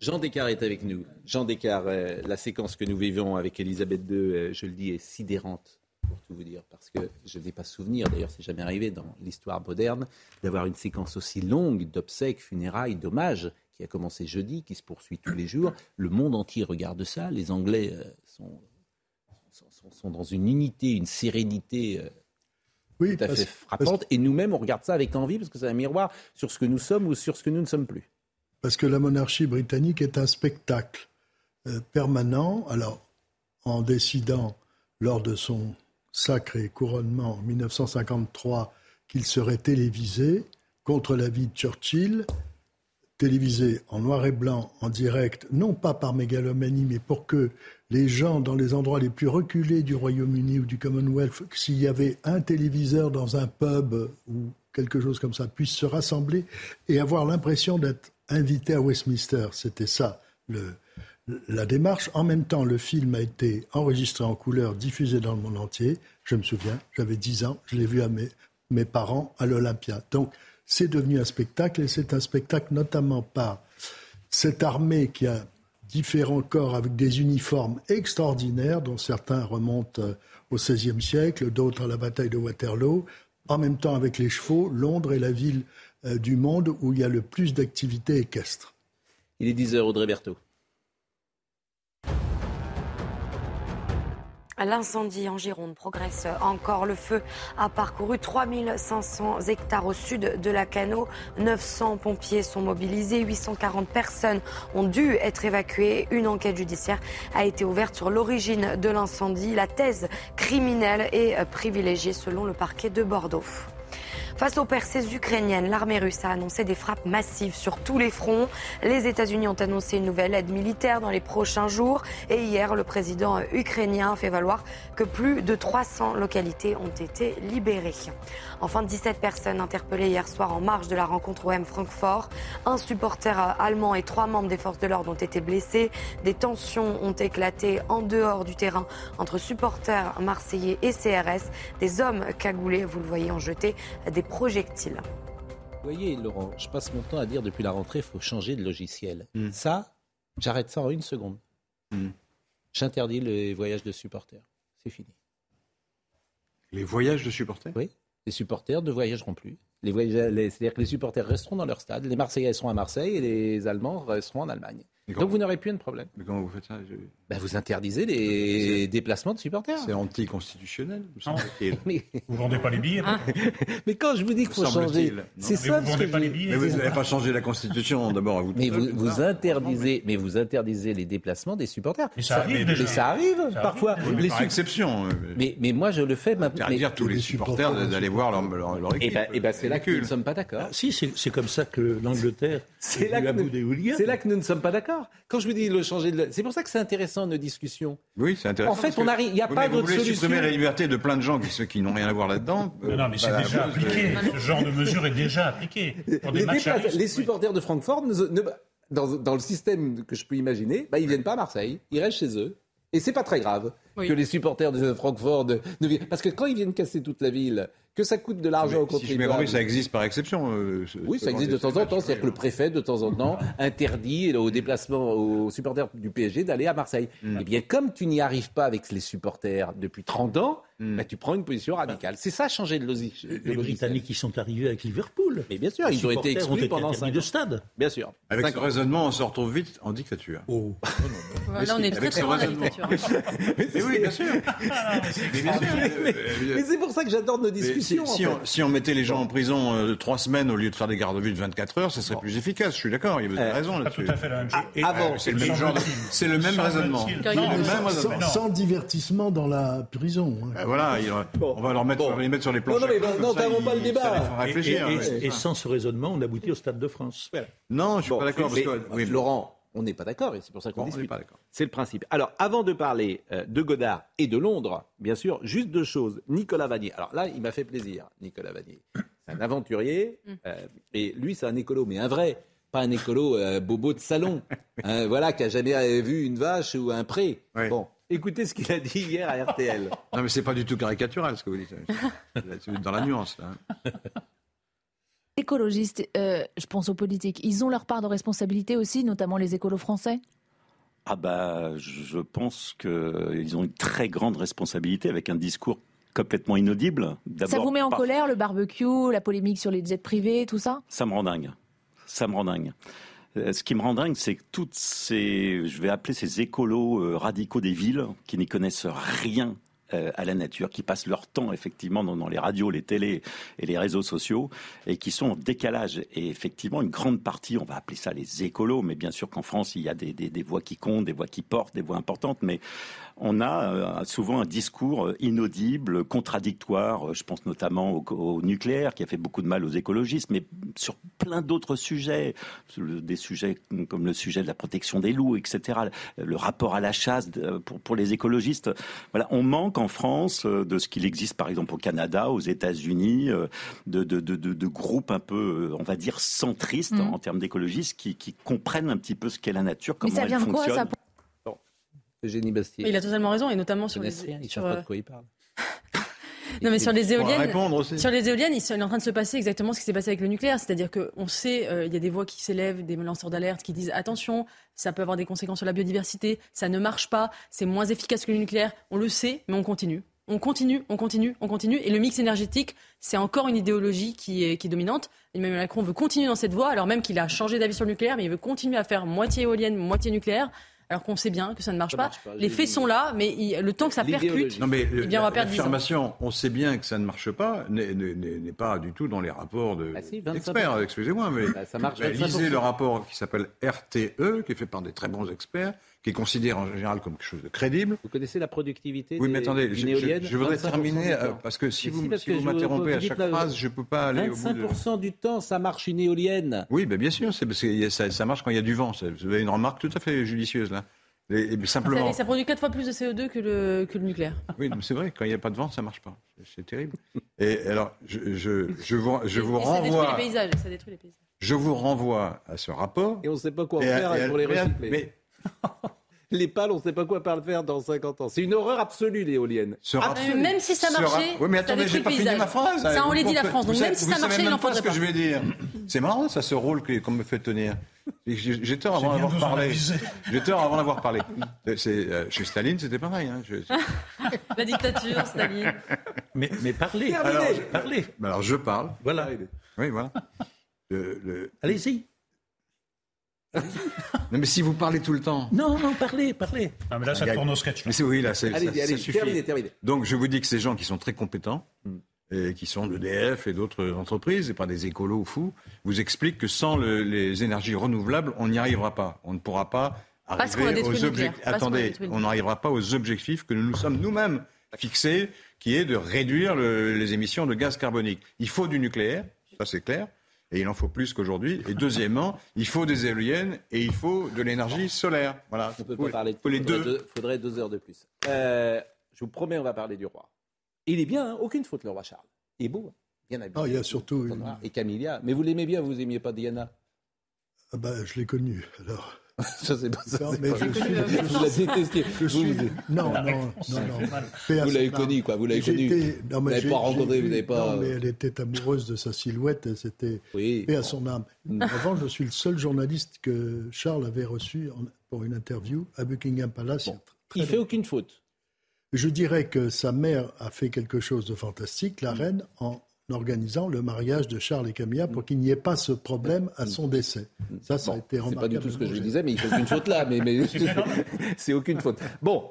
Jean Descartes est avec nous. Jean Descartes, euh, la séquence que nous vivons avec Elisabeth II, euh, je le dis, est sidérante, pour tout vous dire, parce que je n'ai pas souvenir, d'ailleurs c'est jamais arrivé dans l'histoire moderne, d'avoir une séquence aussi longue d'obsèques, funérailles, d'hommages, qui a commencé jeudi, qui se poursuit tous les jours. Le monde entier regarde ça. Les Anglais euh, sont, sont, dans une unité, une sérénité. tout à fait frappante. Et nous-mêmes, on regarde ça avec envie parce que c'est un miroir sur ce que nous sommes ou sur ce que nous ne sommes plus parce que la monarchie britannique est un spectacle euh, permanent. Alors, en décidant lors de son sacré couronnement en 1953 qu'il serait télévisé, contre l'avis de Churchill, télévisé en noir et blanc, en direct, non pas par mégalomanie, mais pour que les gens dans les endroits les plus reculés du Royaume-Uni ou du Commonwealth, s'il y avait un téléviseur dans un pub ou quelque chose comme ça, puissent se rassembler et avoir l'impression d'être invité à Westminster. C'était ça la démarche. En même temps, le film a été enregistré en couleur, diffusé dans le monde entier. Je me souviens, j'avais 10 ans, je l'ai vu à mes, parents à l'Olympia. Donc, c'est devenu un spectacle et c'est un spectacle notamment par cette armée qui a différents corps avec des uniformes extraordinaires, dont certains remontent euh, au XVIe siècle, d'autres à la bataille de Waterloo. En même temps, avec les chevaux, Londres est la ville du monde où il y a le plus d'activités équestres. Il est 10h, Audrey Berthaud. L'incendie en Gironde progresse encore. Le feu a parcouru 3500 hectares au sud de la Cano. 900 pompiers sont mobilisés. 840 personnes ont dû être évacuées. Une enquête judiciaire a été ouverte sur l'origine de l'incendie. La thèse criminelle est privilégiée selon le parquet de Bordeaux. Face aux percées ukrainiennes, l'armée russe a annoncé des frappes massives sur tous les fronts. Les États-Unis ont annoncé une nouvelle aide militaire dans les prochains jours. Et hier, le président ukrainien a fait valoir que plus de 300 localités ont été libérées. Enfin, 17 personnes interpellées hier soir en marge de la rencontre OM Francfort. Un supporter allemand et trois membres des forces de l'ordre ont été blessés. Des tensions ont éclaté en dehors du terrain entre supporters marseillais et CRS. Des hommes cagoulés, vous le voyez, ont jeté des projectiles. Vous voyez, Laurent, je passe mon temps à dire depuis la rentrée, il faut changer de logiciel. Hmm. Ça, j'arrête ça en une seconde. Hmm. J'interdis les voyages de supporters. C'est fini. Les voyages de supporters? Oui. Les supporters ne voyageront plus. Les C'est-à-dire que les supporters resteront dans leur stade. Les Marseillais seront à Marseille et les Allemands resteront en Allemagne. Donc vous n'aurez plus de problème. Mais comment vous faites ça? Ben, Vous interdisez les déplacements de supporters. C'est anticonstitutionnel, me mais... Vous vendez pas les billets ah. Mais quand je vous dis qu'il faut changer, c'est ça. Vous vendez pas les billets. Mais vous n'avez pas changé la Constitution d'abord. Vous mais vous, vous interdisez, mais vous interdisez les déplacements des supporters. Mais ça, arrive déjà. Mais ça arrive parfois. les par exception. Euh, mais, mais moi je le fais maintenant. Mais... tous les supporters d'aller voir leur, leur, équipe. Et ben, c'est là que nous ne sommes pas d'accord. Ah, si, c'est comme ça que l'Angleterre. C'est là que nous ne sommes pas d'accord. Quand je vous dis changer de. C'est pour ça que c'est intéressant nos discussions. Oui, c'est intéressant. En fait, on arrive. Il n'y a pas d'autre solution. Vous supprimer la liberté de plein de gens qui, ceux qui n'ont rien à voir là-dedans. non, mais c'est déjà appliqué. Ce genre de mesure est déjà appliqué. les, supporters de Francfort, dans, le système que je peux imaginer, bah, ils viennent pas à Marseille. Ils restent chez eux. Et c'est pas très grave que les supporters de Francfort ne viennent. Parce que quand ils viennent casser toute la ville, que ça coûte de l'argent au contribuable. Si ça existe par exception. Euh, oui, ça existe de temps en temps. C'est-à-dire que le préfet, de temps en temps, interdit aux déplacements, aux supporters du PSG d'aller à Marseille. Mm. Eh bien, comme tu n'y arrives pas avec les supporters depuis 30 ans, mm. bah, tu prends une position radicale. C'est ça, changer de logique. Les Britanniques qui sont arrivés avec Liverpool. Mais bien sûr, ils ont été exclus pendant 5 de stade. Bien sûr. Avec ce raisonnement, on se retrouve vite en dictature. Oh. Là, on est très, très loin de la dictature. Mais oui, bien sûr. Mais c'est pour ça que j'adore nos discussions on mettait les gens en prison euh, trois semaines au lieu de faire des gardes à vue de 24 heures, ce serait plus efficace. Je suis d'accord, il y a euh, raison là-dessus. Tout à fait la même chose. Ah, avant, c'est le même genre, c'est le même raisonnement. Sans, divertissement dans la prison. Hein. Ben voilà, on va leur mettre, les mettre sur les planches. Non, mais non, pas le débat. Et, sans ce raisonnement, on aboutit au Stade de France. Non, je suis pas d'accord. Laurent, on n'est pas d'accord et c'est pour ça qu'on discute. C'est le principe. Alors, avant de parler euh, de Godard et de Londres, bien sûr, juste deux choses. Nicolas Vanier. Alors là, il m'a fait plaisir, Nicolas Vanier. C'est un aventurier mm. euh, et lui, c'est un écolo, mais un vrai, pas un écolo euh, bobo de salon. Hein, voilà, qui a jamais vu une vache ou un pré. Bon, écoutez ce qu'il a dit hier à RTL. non, mais c'est pas du tout caricatural ce que vous dites. C'est dans la nuance. Là écologistes, euh, je pense aux politiques, ils ont leur part de responsabilité aussi, notamment les écolos français Ah bah, je pense qu'ils ont une très grande responsabilité avec un discours complètement inaudible. Ça vous met en colère le barbecue, la polémique sur les jets privés, tout ça? Ça me rend dingue. Ça me rend dingue. Euh, ce qui me rend dingue, c'est que toutes ces, je vais appeler ces écolos euh, radicaux des villes, qui n'y connaissent rien euh, à la nature, qui passent leur temps effectivement dans, les radios, les télés et les réseaux sociaux, et qui sont en décalage. Et effectivement, une grande partie, on va appeler ça les écolos, mais bien sûr qu'en France, il y a des, des, voix qui comptent, des voix qui portent, des voix importantes, mais on a euh, souvent un discours euh, inaudible, contradictoire. Euh, je pense notamment au, nucléaire qui a fait beaucoup de mal aux écologistes, mais sur plein d'autres sujets, des sujets comme le sujet de la protection des loups, etc. Le rapport à la chasse pour, pour les écologistes. Voilà, on manque en France de ce qu'il existe par exemple au Canada, aux États-Unis, de, de, de, de, groupes un peu, on va dire, centristes mmh. en termes d'écologistes qui, qui, comprennent un petit peu ce qu'est la nature, comment elle fonctionne. Bastier. il a totalement raison, et notamment sur les. Il sur, pas de quoi il parle. non, mais sur les éoliennes, sur les éoliennes, il est en train de se passer exactement ce qui s'est passé avec le nucléaire. C'est-à-dire qu'on sait, euh, il y a des voix qui s'élèvent, des lanceurs d'alerte qui disent attention, ça peut avoir des conséquences sur la biodiversité, ça ne marche pas, c'est moins efficace que le nucléaire. On le sait, mais on continue. On continue, on continue, on continue. Et le mix énergétique, c'est encore une idéologie qui est, qui est dominante. Emmanuel Macron veut continuer dans cette voie, alors même qu'il a changé d'avis sur le nucléaire, mais il veut continuer à faire moitié éolienne, moitié nucléaire. Alors qu'on sait bien que ça ne marche, Ça pas. marche pas, Les faits sont là, mais il- le temps que ça percute, Non, mais eh bien, on va perdre 10 ans. l'affirmation, on sait bien que ça ne marche pas, n'est- pas du tout dans les rapports de- Bah si, 25%. d'experts. Excusez-moi, mais Bah, ça marche bah, 25%. lisez le rapport qui s'appelle RTE, qui est fait par des très bons experts, qui est considéré en général comme quelque chose de crédible. Vous connaissez la productivité Oui, mais attendez, je, voudrais 25% terminer, euh, parce que si vous, si vous m'interrompez à chaque la- phrase, je ne peux pas aller au bout de... 25% du temps, ça marche une éolienne? Oui, ben bien sûr, c'est parce que ça, ça marche quand il y a du vent. Vous avez une remarque tout à fait judicieuse là. Et- et simplement. Ça, ça produit 4 fois plus de CO2 que le, que le nucléaire. Oui, non, mais c'est vrai, quand il n'y a pas de vent, ça marche pas. C'est- terrible. Et alors, je, je, je vous, je vous Et ça détruit renvoie, les paysages. Ça détruit les paysages. je vous renvoie à ce rapport. Et on ne sait pas quoi en faire à- pour les recycler. mais- Les pales, on ne sait pas quoi faire dans 50 ans. C'est une horreur absolue, l'éolienne. Ce rapport- Ah, Même si ça marchait, Oui, mais ça attendez, j'ai pas fini paysage. ma phrase. Ça Vous enlaidit la comprenez- France. Donc vous même savez- si ça marchait, il même n'en pas ce faudrait que pas. je vais dire. C'est marrant, ça, ce rôle qu'on me fait tenir. J'ai tort avant d'avoir en parlé. J'ai tort avant d'avoir parlé. Euh, chez Staline, c'était pareil. hein. Je- La dictature, Staline. Mais, mais parlez, Alors, parlez, alors, je parle. Voilà. Oui, voilà. Le- le- Allez-y. Non, mais si vous parlez tout le temps. Non, non, parlez, parlez. Non, mais là, ça tourne au sketch. Mais c'est oui, là, c'est, Allez-y, ça, suffit. terminez, terminez. Donc, je vous dis que ces gens qui sont très compétents, Hmm. et qui sont d'EDF et d'autres entreprises, et pas des écolos fous, vous expliquent que sans le- les énergies renouvelables, on n'y arrivera pas. On ne pourra pas arriver aux objectifs. Attendez, on n'arrivera pas aux objectifs que nous nous sommes nous-mêmes fixés, qui est de réduire le- les émissions de gaz carbonique. Il faut du nucléaire, ça c'est clair. Et il en faut plus qu'aujourd'hui. Et deuxièmement, il faut des éoliennes et il faut de l'énergie solaire. Voilà. On ne peut Faut- pas parler de faut les faudrait deux. deux. faudrait deux heures de plus. Euh, je vous promets, on va parler du roi. Il est bien, hein, aucune faute, le roi Charles. Il est beau, hein, bien habillé. Ah, il y a surtout une-. Et Camilla. Mais vous l'aimez bien, vous aimiez pas Diana? Ah bah, je l'ai connu. Alors. Ça, c'est pas ça. Non, mais pas- je suis- Vous la détestiez. Je Vous, suis- vous- Non, La non, non, non. Vous l'avez connue, quoi. Vous l'avez connue. Vous l'avez pas j'ai rencontré, vu- vous n'avez pas. Non, mais elle était amoureuse de sa silhouette, et c'était Oui. paix à son âme. Mm. En revanche, je suis le seul journaliste que Charles avait reçu en- pour une interview à Buckingham Palace. il Il fait aucune faute. Je dirais que sa mère a fait quelque chose de fantastique, Mm. la reine, en organisant le mariage de Charles et Camilla pour qu'il n'y ait pas ce problème à son décès. Ça, ça a été Mm. C'est pas du tout ce que je disais, mais il fait aucune faute là. Mais, mais c'est aucune faute. Bon,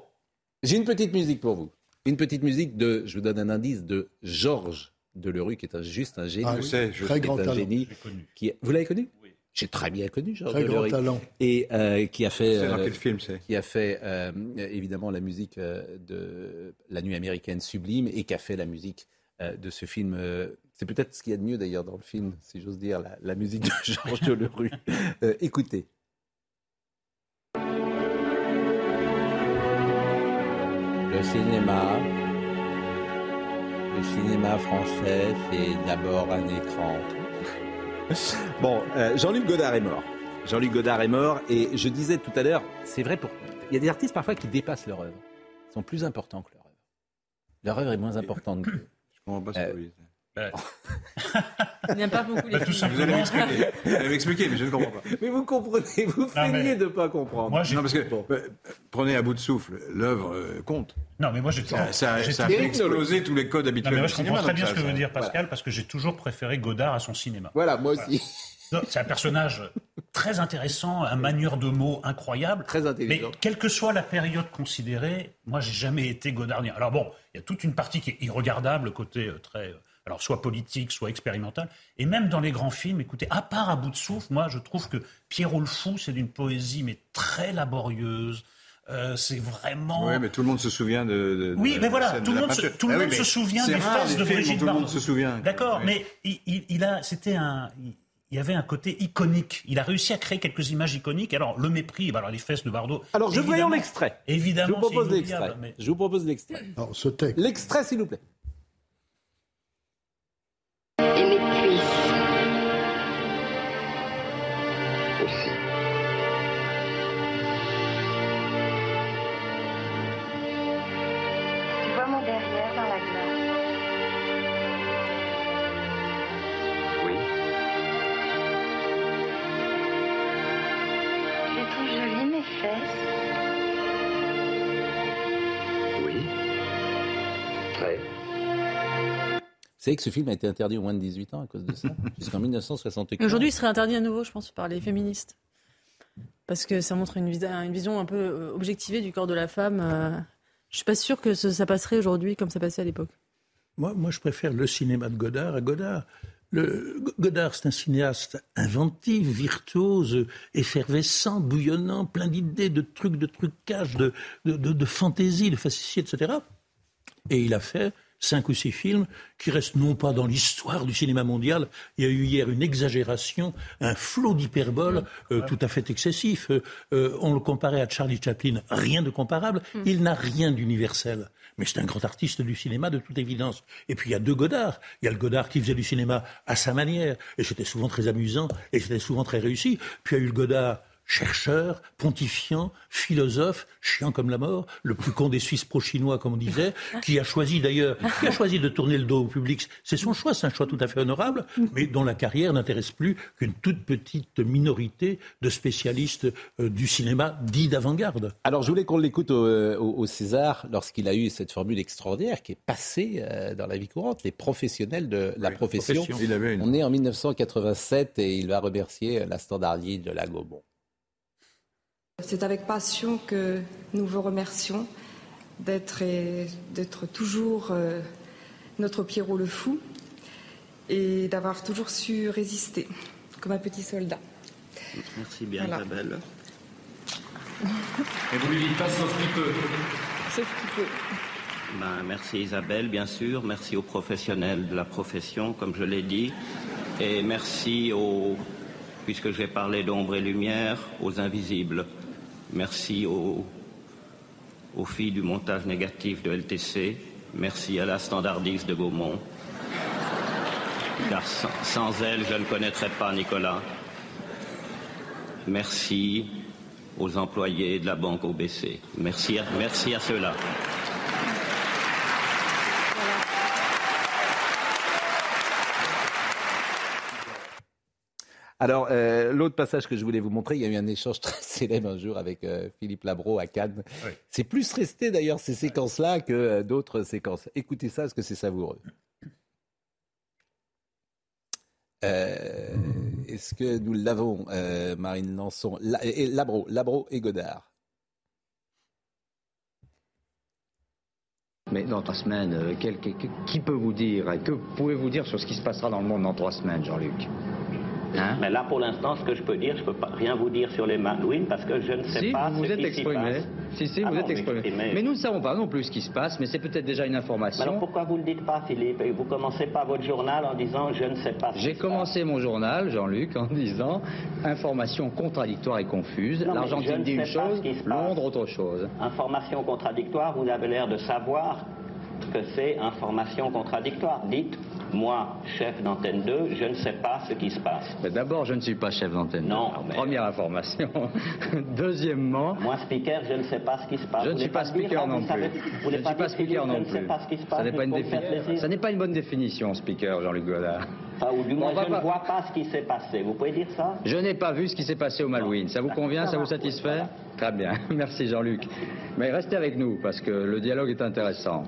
j'ai une petite musique pour vous. Une petite musique de, je vous donne un indice, de Georges Delerue, qui est un, juste un génie. Ah oui, sais, je très sais. grand un talent. génie. Qui, vous l'avez connu? J'ai très bien connu Georges Très grand Delerue. talent. Et euh, qui a fait. C'est dans euh, quel film c'est? Qui a fait euh, évidemment la musique euh, de La Nuit américaine sublime et qui a fait la musique euh, de ce film. euh, c'est peut-être ce qu'il y a de mieux d'ailleurs dans le film, si j'ose dire, la, la musique de Georges Delerue. Euh, écoutez. Le cinéma, le cinéma français, c'est d'abord un écran. Bon, euh, Jean-Luc Godard est mort. Jean-Luc Godard est mort et je disais tout à l'heure, c'est vrai pour. Il y a des artistes parfois qui dépassent leur œuvre, Ils sont plus importants que leur œuvre. Leur œuvre est moins importante que. Je comprends pas vous dites. Il n'aime pas beaucoup les Bah, tout. Vous allez m'expliquer. Vous allez m'expliquer, mais je ne comprends pas. Mais vous comprenez, vous mais- feignez de ne pas comprendre. Moi, Non, parce que euh, prenez à bout de souffle, l'œuvre euh, compte. Non, mais moi, j'ai Ça, ça, ça a fait exploser tous les codes Non, habituels mais moi, je cinéma. comprends très donc bien ça- ce que ça- veut dire Pascal, parce que j'ai toujours préféré Godard à son cinéma. Voilà, moi aussi. Non, C'est un personnage très intéressant, un manieur de mots incroyable. Très Mais quelle que soit la période considérée, moi, j'ai jamais été godardien. Alors bon, il y a toute une partie qui est irregardable, le côté euh, très, euh, alors soit politique, soit expérimental. Et même dans les grands films, écoutez, à part à bout de souffle, moi, je trouve que Pierrot le Fou, c'est d'une poésie, mais très laborieuse. Euh, c'est vraiment. Oui, mais tout le monde se souvient de. de- Oui, de mais voilà, tout le monde, se, peinture. tout le Ah oui, monde se mais souvient des les de Brigitte Tout le monde Bardot. se souvient. D'accord, Oui. mais il, il- il a, c'était un, il, y avait un côté iconique. Il a réussi à créer quelques images iconiques. Alors le mépris, bah, alors les fesses de Bardot. Alors, je voyons évidemment- l'extrait. Je Évidemment, vous propose l'extrait. mais- Je vous propose l'extrait. Alors, ce texte. L'extrait, s'il vous plaît. Savez que ce film a été interdit aux moins de 18 ans à cause de ça, jusqu'en 1968. Aujourd'hui, il serait interdit à nouveau, je pense, par les féministes. parce que ça montre une, une vision un peu euh, objectivée du corps de la femme. Euh. Je suis pas sûre que ça passerait aujourd'hui comme ça passait à l'époque. Moi, moi, je préfère le cinéma de Godard à Godard. Le, Godard, c'est un cinéaste inventif, virtuose, effervescent, bouillonnant, plein d'idées, de trucs, de trucages, de, de, de, de fantaisie, de etc. Et il a fait cinq ou six films qui restent non pas dans l'histoire du cinéma mondial. Il y a eu hier une exagération, un flot d'hyperbole euh, tout à fait excessif. Euh, euh, on le comparait à Charlie Chaplin, rien de comparable. Mm. Il n'a rien d'universel. Mais c'est un grand artiste du cinéma de toute évidence. Et puis il y a deux Godard. Il y a le Godard qui faisait du cinéma à sa manière, et c'était souvent très amusant, et c'était souvent très réussi. Puis il y a eu le Godard chercheur, pontifiant, philosophe, chiant comme la mort, le plus con des Suisses pro-chinois, comme on disait, qui a choisi d'ailleurs, qui a choisi de tourner le dos au public. C'est son choix, c'est un choix tout à fait honorable, mais dont la carrière n'intéresse plus qu'une toute petite minorité de spécialistes euh, du cinéma dit d'avant-garde. Alors je voulais qu'on l'écoute au, César lorsqu'il a eu cette formule extraordinaire qui est passée euh, dans la vie courante, les professionnels de la profession. On est en 1987 et il va remercier la standardier de la Gaumont. C'est avec passion que nous vous remercions d'être, toujours euh, notre Pierrot le fou et d'avoir toujours su résister comme un petit soldat. Merci bien Isabelle. Et vous lui dites pas sauf qui peut. Sauf qui peut. Ben, merci Isabelle, bien sûr. Merci aux professionnels de la profession, comme je l'ai dit. Et merci aux, puisque j'ai parlé d'ombre et lumière, aux invisibles. Merci aux, filles du montage négatif de LTC. Merci à la standardiste de Gaumont. Car sans, elle, je ne connaîtrais pas Nicolas. Merci aux employés de la banque OBC. Merci merci à ceux-là. Alors, euh, l'autre passage que je voulais vous montrer, il y a eu un échange très célèbre un jour avec euh, Philippe Labro à Cannes. C'est plus resté d'ailleurs ces séquences-là que euh, d'autres séquences. Écoutez ça, parce que c'est savoureux. Est-ce que nous l'avons, Marine Lançon? Et Labro, Labro et Godard Mais dans trois semaines, qui peut vous dire, que pouvez-vous dire sur ce qui se passera dans le monde dans trois semaines, Jean-Luc? Hein? Mais là, pour l'instant, ce que je peux dire, je ne peux pas rien vous dire sur les Malouines parce que je ne sais pas vous ce êtes qui exprimé. Si, si, ah vous êtes exprimé. Mais nous ne savons pas non plus ce qui se passe, mais c'est peut-être déjà une information. alors pourquoi vous ne le dites pas, Philippe? Vous commencez pas votre journal en disant je ne sais pas. J'ai commencé mon journal, Jean-Luc, en disant information contradictoire et confuse. L'Argentine dit une chose, Londres autre chose. Information contradictoire, vous avez l'air de savoir que c'est information contradictoire. Dites moi, chef d'antenne 2, je ne sais pas ce qui se passe. D'abord, je ne suis pas chef d'antenne 2. Non. Première information. Deuxièmement. Moi, speaker, je ne sais pas ce qui se passe. Je ne suis pas speaker non plus. je ne suis pas speaker non plus. Je ne sais pas ce qui se passe. Ça n'est pas, une bonne définition, speaker, Jean-Luc Godard. ou du moins, je ne vois pas ce qui s'est passé. Vous pouvez dire ça? Je n'ai pas vu ce qui s'est passé au Malouine. Ça vous convient Ça vous satisfait? Très bien. Merci, Jean-Luc. Mais restez avec nous, parce que le dialogue est intéressant.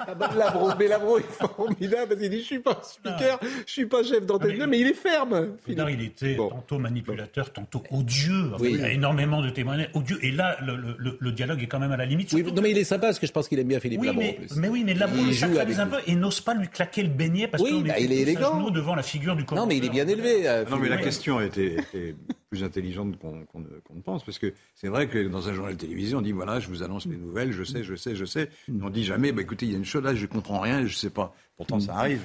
Ah bah, Labro, mais Labro est formidable parce qu'il dit Je suis pas speaker, je suis pas chef d'antenne, mais, il est ferme. Godard, il était tantôt manipulateur, tantôt odieux. Il y a énormément de témoignages odieux. Et là, le, dialogue est quand même à la limite. Oui, non, mais il est sympa parce que je pense qu'il aime bien Philippe Labro. Mais, en plus. mais oui, mais Labro il le sacralise un peu et n'ose pas lui claquer le beignet parce qu'il bah, est élégant devant la figure du Non, mais il est bien élevé. Euh, non, mais la question était plus intelligente qu'on ne pense. Parce que c'est vrai que dans un journal de télévision, on dit voilà, je vous annonce les nouvelles, je sais, je sais, je sais. On dit jamais, bah, écoutez, il y a une chose là, je ne comprends rien, je ne sais pas. Pourtant, ça arrive.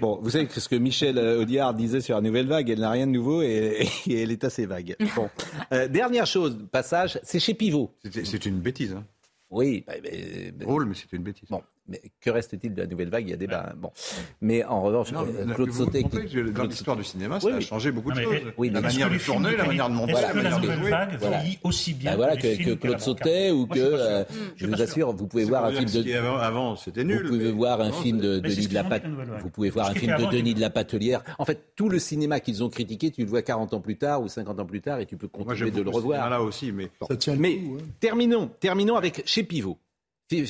Bon, vous savez ce que Michel Audiard disait sur la nouvelle vague, elle n'a rien de nouveau et, elle est assez vague. Bon. Euh, dernière chose, passage, c'est chez Pivot. C'est une bêtise. Hein. Oui. Bah, mais, Drôle, mais c'est une bêtise. Bon, mais que reste-t-il de la nouvelle vague? Il y a débat. Bon. Mais en revanche, euh, Claude Sauté. Dans l'histoire du cinéma, ça a changé beaucoup de choses. Oui, la manière de tourner, la manière de monter. Est-ce que la nouvelle vague vieillit aussi bien bah, voilà, que, Claude Sauté ou que. Euh, je vous assure, vous pouvez voir un film de. Avant, c'était nul. Vous pouvez voir un film de Denis de la Vous pouvez voir un film de Denis de la Patelière. En fait, tout le cinéma qu'ils ont critiqué, tu le vois 40 ans plus tard ou 50 ans plus tard et tu peux continuer de le revoir. Là aussi, mais. Mais terminons, terminons avec chez Pivot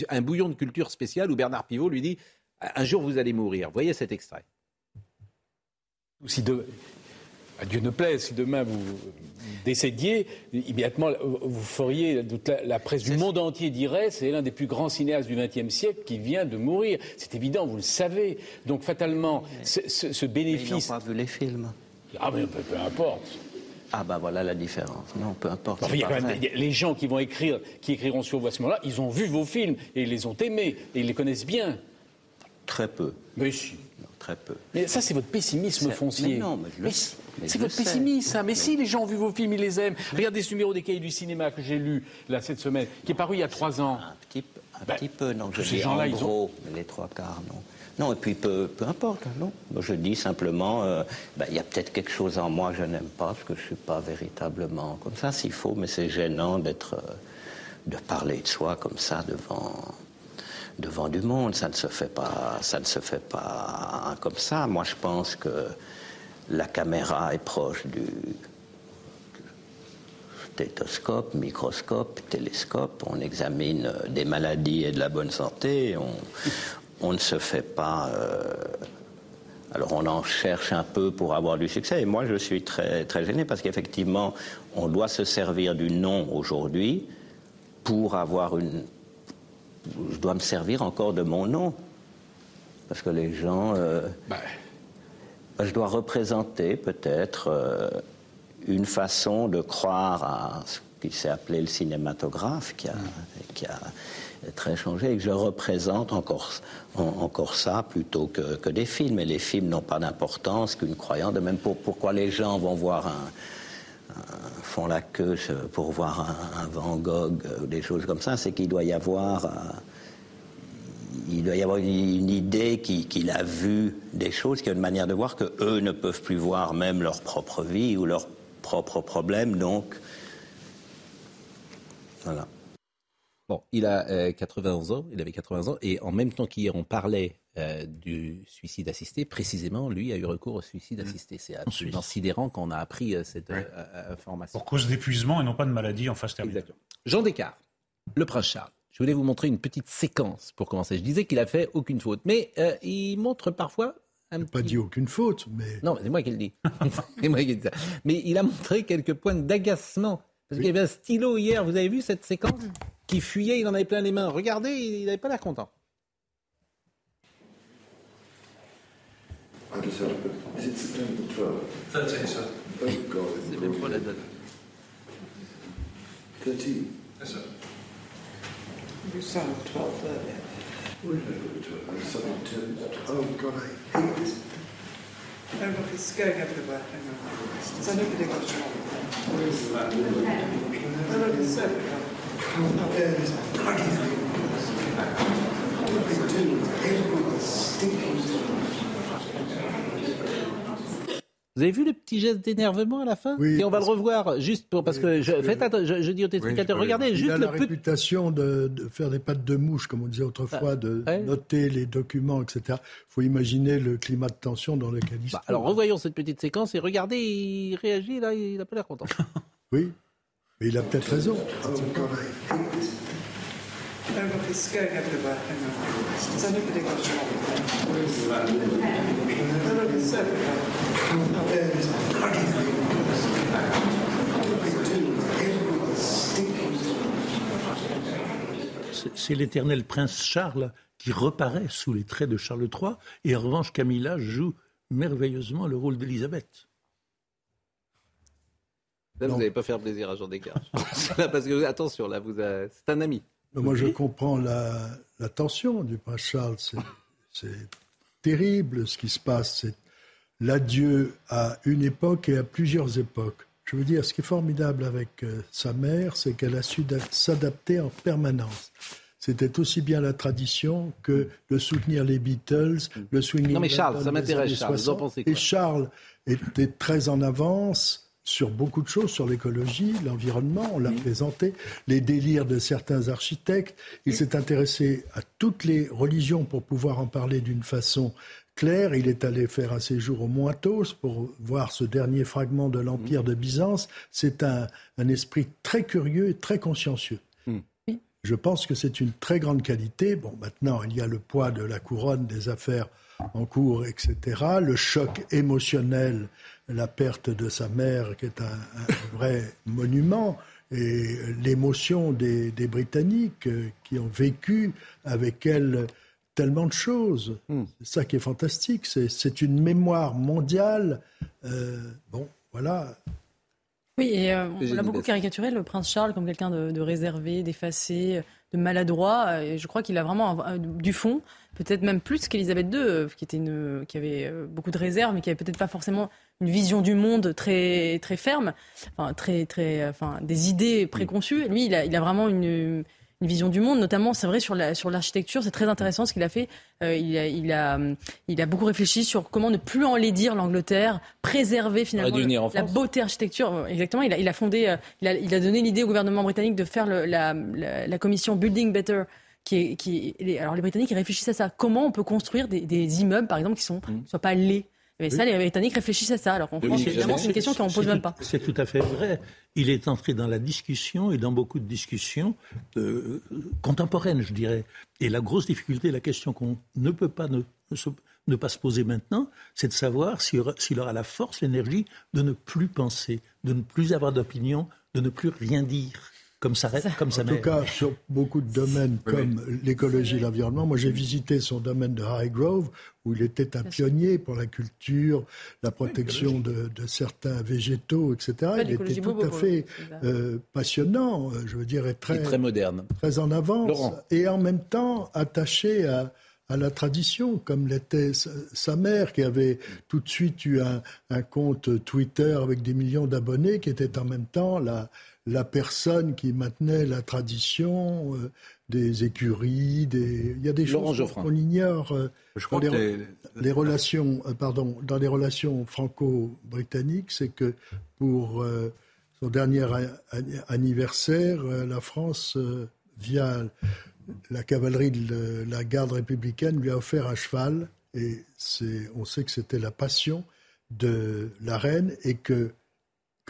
un bouillon de culture spéciale où Bernard Pivot lui dit Un jour vous allez mourir. Voyez cet extrait. Si de... Dieu ne plaise, si demain vous décédiez, immédiatement vous feriez, la, la presse du monde entier dirait, c'est l'un des plus grands cinéastes du XXe siècle qui vient de mourir. C'est évident, vous le savez. Donc fatalement, ce, ce, ce bénéfice. Ils n'ont pas vu les films. Ah mais peu, peu importe. Ah bah voilà la différence. Non, peu importe. Enfin, il y a c'est quand pas même vrai. des- les gens qui vont écrire, qui écriront sur vous à ce moment-là, ils ont vu vos films et ils les ont aimés et ils les connaissent bien. Très peu. Mais si. Non, très peu. Mais ça, c'est votre pessimisme foncier. mais non, mais je le- si, mais c'est votre sais. pessimisme, ça. Mais si, les gens ont vu vos films, ils les aiment. Regardez ce numéro des cahiers du cinéma que j'ai lu, là, cette semaine, qui est paru il y a trois ans. Un petit, peu- un Ben, petit peu, non. Je ces gens-là, en ils ont- gros, les trois quarts, non. Non, et puis peu, peu importe, hein, non. Je dis simplement, euh, ben, il y a peut-être quelque chose en moi que je n'aime pas, parce que je ne suis pas véritablement comme ça, s'il faut, mais c'est gênant d'être, euh, de parler de soi comme ça devant, devant du monde. Ça ne se fait pas, ça ne se fait pas comme ça. Moi, je pense que la caméra est proche du, stéthoscope, microscope, télescope, on examine euh, des maladies et de la bonne santé, on ne se fait pas... euh, alors on en cherche un peu pour avoir du succès, et moi je suis très, très gêné parce qu'effectivement, on doit se servir du nom aujourd'hui pour avoir une... Je dois me servir encore de mon nom, parce que les gens... euh, Bah, ben, je dois représenter peut-être euh, une façon de croire à ce qui s'est appelé le cinématographe, qui a, qui a très changé, et que je représente encore, en- encore ça plutôt que, que des films. Et les films n'ont pas d'importance qu'une croyance. De même pour, pourquoi les gens vont voir un, font la queue pour voir un, Van Gogh ou des choses comme ça, c'est qu'il doit y avoir... euh, il doit y avoir une, idée qui- qu'il a vu des choses, qui a une manière de voir que eux ne peuvent plus voir même leur propre vie ou leurs propres problèmes. Donc, voilà. Bon, il a euh, 91 ans, il avait 80 ans, et en même temps qu'hier on parlait euh, du suicide assisté, précisément, lui a eu recours au suicide assisté. C'est absolument sidérant quand on a appris euh, cette euh, euh, information. Pour cause d'épuisement et non pas de maladie en phase terminale. Jean Descartes, le prince Charles. Je voulais vous montrer une petite séquence pour commencer. Je disais qu'il a fait aucune faute, mais euh, il montre parfois un Pas dit aucune faute, mais non, c'est moi qui le dis. c'est moi qui le dis ça. Mais il a montré quelques points d'agacement. Parce qu'il y avait un stylo hier, vous avez vu cette séquence? Qui fuyait, il en avait plein les mains. Regardez, il n'avait pas l'air content. I just had a bit. Is it September 12th? 13th, sir. God. C'est même pas la date. 13? Yes, sir. You sound 12 earlier. What did I put to it? I was something to- God, I hate this. Look, it's going everywhere. Hang on. So nobody got shot. Where's the map? Look, it's everywhere. Can't bear this bloody thing. What they do is everyone's stinking Vous avez vu le petit geste d'énervement à la fin Oui, Et on va le revoir juste pour parce que je, faites atten- je, je dis aux téléspectateurs, Oui, regardez il juste a le la petit. réputation de, de faire des pattes de mouche, comme on disait autrefois, de noter les documents, etc. Il faut imaginer le climat de tension dans lequel il se Bah, trouve. alors revoyons cette petite séquence et regardez, il réagit là, il n'a pas l'air content. Oui, il a peut-être raison. C'est l'éternel prince Charles qui reparaît sous les traits de Charles III, et en revanche Camilla joue merveilleusement le rôle d'Élisabeth. Là, vous n'allez pas faire plaisir à Jean Descartes. Là, parce que attention, là, vous, c'est un ami. Moi, je comprends la, la tension du prince Charles. C'est- C'est terrible ce qui se passe. C'est l'adieu à une époque et à plusieurs époques. Je veux dire, ce qui est formidable avec euh, sa mère, c'est qu'elle a su d'a- s'adapter en permanence. C'était aussi bien la tradition que de soutenir les Beatles, le swinging. Non, mais Charles, ça m'intéresse, Charles. Vous en 60. pensez quoi Et Charles était très en avance sur beaucoup de choses, sur l'écologie, l'environnement, on l'a présenté, les délires de certains architectes. Il s'est intéressé à toutes les religions pour pouvoir en parler d'une façon claire. Il est allé faire un séjour au Mointos pour voir ce dernier fragment de l'Empire de Byzance. C'est un, un esprit très curieux et très consciencieux. Je pense que c'est une très grande qualité. Bon, maintenant, il y a le poids de la couronne, des affaires en cours, etc. Le choc émotionnel, la perte de sa mère, qui est un, un vrai monument, et l'émotion des, des, Britanniques euh, qui ont vécu avec elle tellement de choses. C'est ça qui est fantastique. C'est une mémoire mondiale. Euh, bon, voilà. Oui, et euh, on a beaucoup caricaturé le prince Charles comme quelqu'un de, de, réservé, d'effacé, de maladroit. Et je crois qu'il a vraiment un, du fond, peut-être même plus qu'Elisabeth II, qui, était une, qui avait beaucoup de réserve, mais qui avait peut-être pas forcément une vision du monde très, très ferme, enfin, très, très, enfin, des idées préconçues. Lui, il a, il a vraiment une une vision du monde, notamment, c'est vrai, sur la, sur l'architecture. C'est très intéressant ce qu'il a fait. Euh, il, a, il, a, il a beaucoup réfléchi sur comment ne plus enlaidir l'Angleterre, préserver finalement le, la beauté architecture. Exactement. Il a, il a fondé, euh, il a, il a donné l'idée au gouvernement britannique de faire le, la, la, la, commission Building Better. Qui est, qui alors les Britanniques ils réfléchissent à ça. Comment on peut construire des, des immeubles, par exemple, qui sont mmh. soient pas laids? Mais ça, les Britanniques réfléchissent à ça. Alors qu'en France, évidemment, c'est une question qu'on ne pose même pas. C'est tout à fait vrai. Il est entré dans la discussion et dans beaucoup de discussions euh, contemporaines, je dirais. Et la grosse difficulté, la question qu'on ne peut pas ne, ne, pas se poser maintenant, c'est de savoir s'il aura, aura la force, l'énergie de ne plus penser, de ne plus avoir d'opinion, de ne plus rien dire comme ça, comme ça En tout cas, sur beaucoup de domaines comme l'écologie et l'environnement, moi j'ai visité son domaine de Highgrove, où il était un pionnier pour la culture, la protection de, de, certains végétaux, etc. il était tout à fait euh, passionnant, je veux dire, et très, très moderne. Très en avance, et en même temps attaché à, à la tradition, comme l'était sa mère, qui avait tout de suite eu un, un compte Twitter avec des millions d'abonnés, qui était en même temps la la personne qui maintenait la tradition euh, des écuries, des... il y a des choses qu'on ignore euh, Je crois dans les, les, relations, euh, pardon, dans les relations franco-britanniques, c'est que pour son dernier anniversaire, la France, via la cavalerie de la garde républicaine, lui a offert un cheval, et on sait que c'était la passion de la reine, et que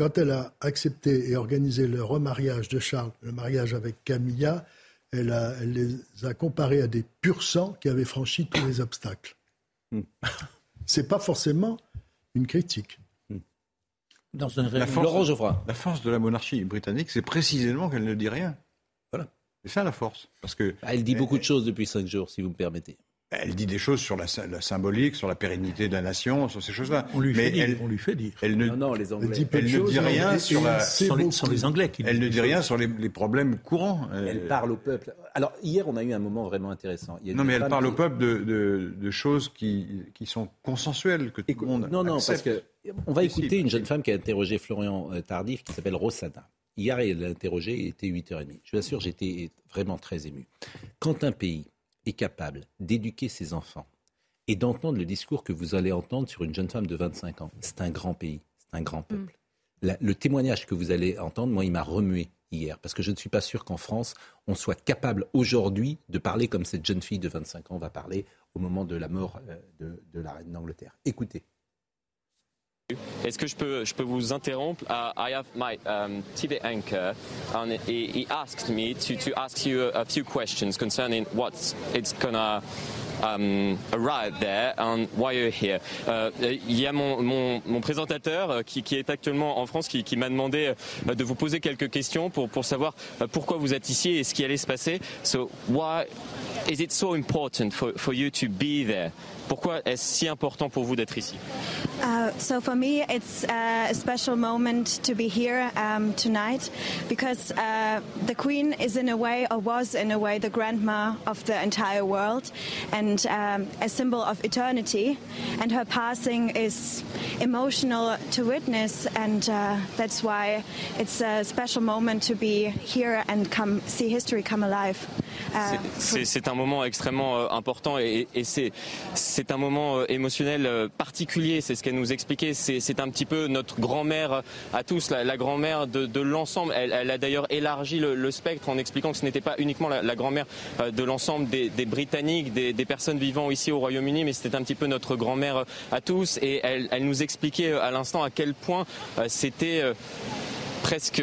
quand elle a accepté et organisé le remariage de Charles, le mariage avec Camilla, elle, a, elle les a comparés à des pur sang qui avaient franchi tous les obstacles. Hmm. C'est pas forcément une critique. Hmm. Dans un la, force, la force de la monarchie britannique, c'est précisément qu'elle ne dit rien. Voilà. C'est ça la force. Parce que elle dit beaucoup de choses depuis cinq jours, si vous me permettez. Elle dit des choses sur la, la, symbolique, sur la pérennité de la nation, sur ces choses-là. On lui fait dire. Elle, on lui fait dire. Elle ne, non, non, les Anglais. Elle, elle ne dit rien sur, la, sur, les, sur les, Anglais. Qui elle ne dit rien sur les, les problèmes courants. Elle parle au peuple. Alors hier, on a eu un moment vraiment intéressant. non, mais elle parle qui... au peuple de, de, de, choses qui, qui sont consensuelles que tout le monde Non, non, accepte. parce que on va écouter une jeune femme qui a interrogé Florian euh, Tardif, qui s'appelle Rossana. Hier, elle l'a interrogé, il était 8h30. Je vous assure, j'étais vraiment très ému. Quand un pays est capable d'éduquer ses enfants, et d'entendre le discours que vous allez entendre sur une jeune femme de 25 ans. C'est un grand pays, c'est un grand peuple. Mm. La, le témoignage que vous allez entendre, moi, il m'a remué hier, parce que je ne suis pas sûr qu'en France, on soit capable aujourd'hui de parler comme cette jeune fille de 25 ans va parler au moment de la mort euh, de, de la reine d'Angleterre. Écoutez. Est-ce que je peux, je peux vous interrompre? Uh, I have my um, TV anchor, and he, he asked me to, to ask you a, few questions concerning what it's gonna um, arrive there and why you're here. Uh, il y a mon, mon, mon présentateur euh, qui, qui, est actuellement en France qui, qui m'a demandé euh, de vous poser quelques questions pour, pour savoir euh, pourquoi vous êtes ici et ce qui allait se passer. So why is it so important for, for you to be there? Pourquoi est-ce si important pour vous d'être ici uh, So for me, it's a special moment to be here um, tonight because uh, the Queen is in a way, or was in a way, the grandma of the entire world and um, a symbol of eternity. And her passing is emotional to witness, and uh, that's why it's a special moment to be here and come see history come alive. Uh, c'est un moment extrêmement euh, important et, et c'est un moment euh, émotionnel euh, particulier, c'est ce qu'elle nous expliquait. C'est un petit peu notre grand-mère à tous, la, la grand-mère de, de l'ensemble. Elle, elle, a d'ailleurs élargi le, le, spectre en expliquant que ce n'était pas uniquement la, la grand-mère euh, de l'ensemble des, des, Britanniques, des, des, personnes vivant ici au Royaume-Uni, mais c'était un petit peu notre grand-mère à tous. Et elle, elle, nous expliquait à l'instant à quel point c'était presque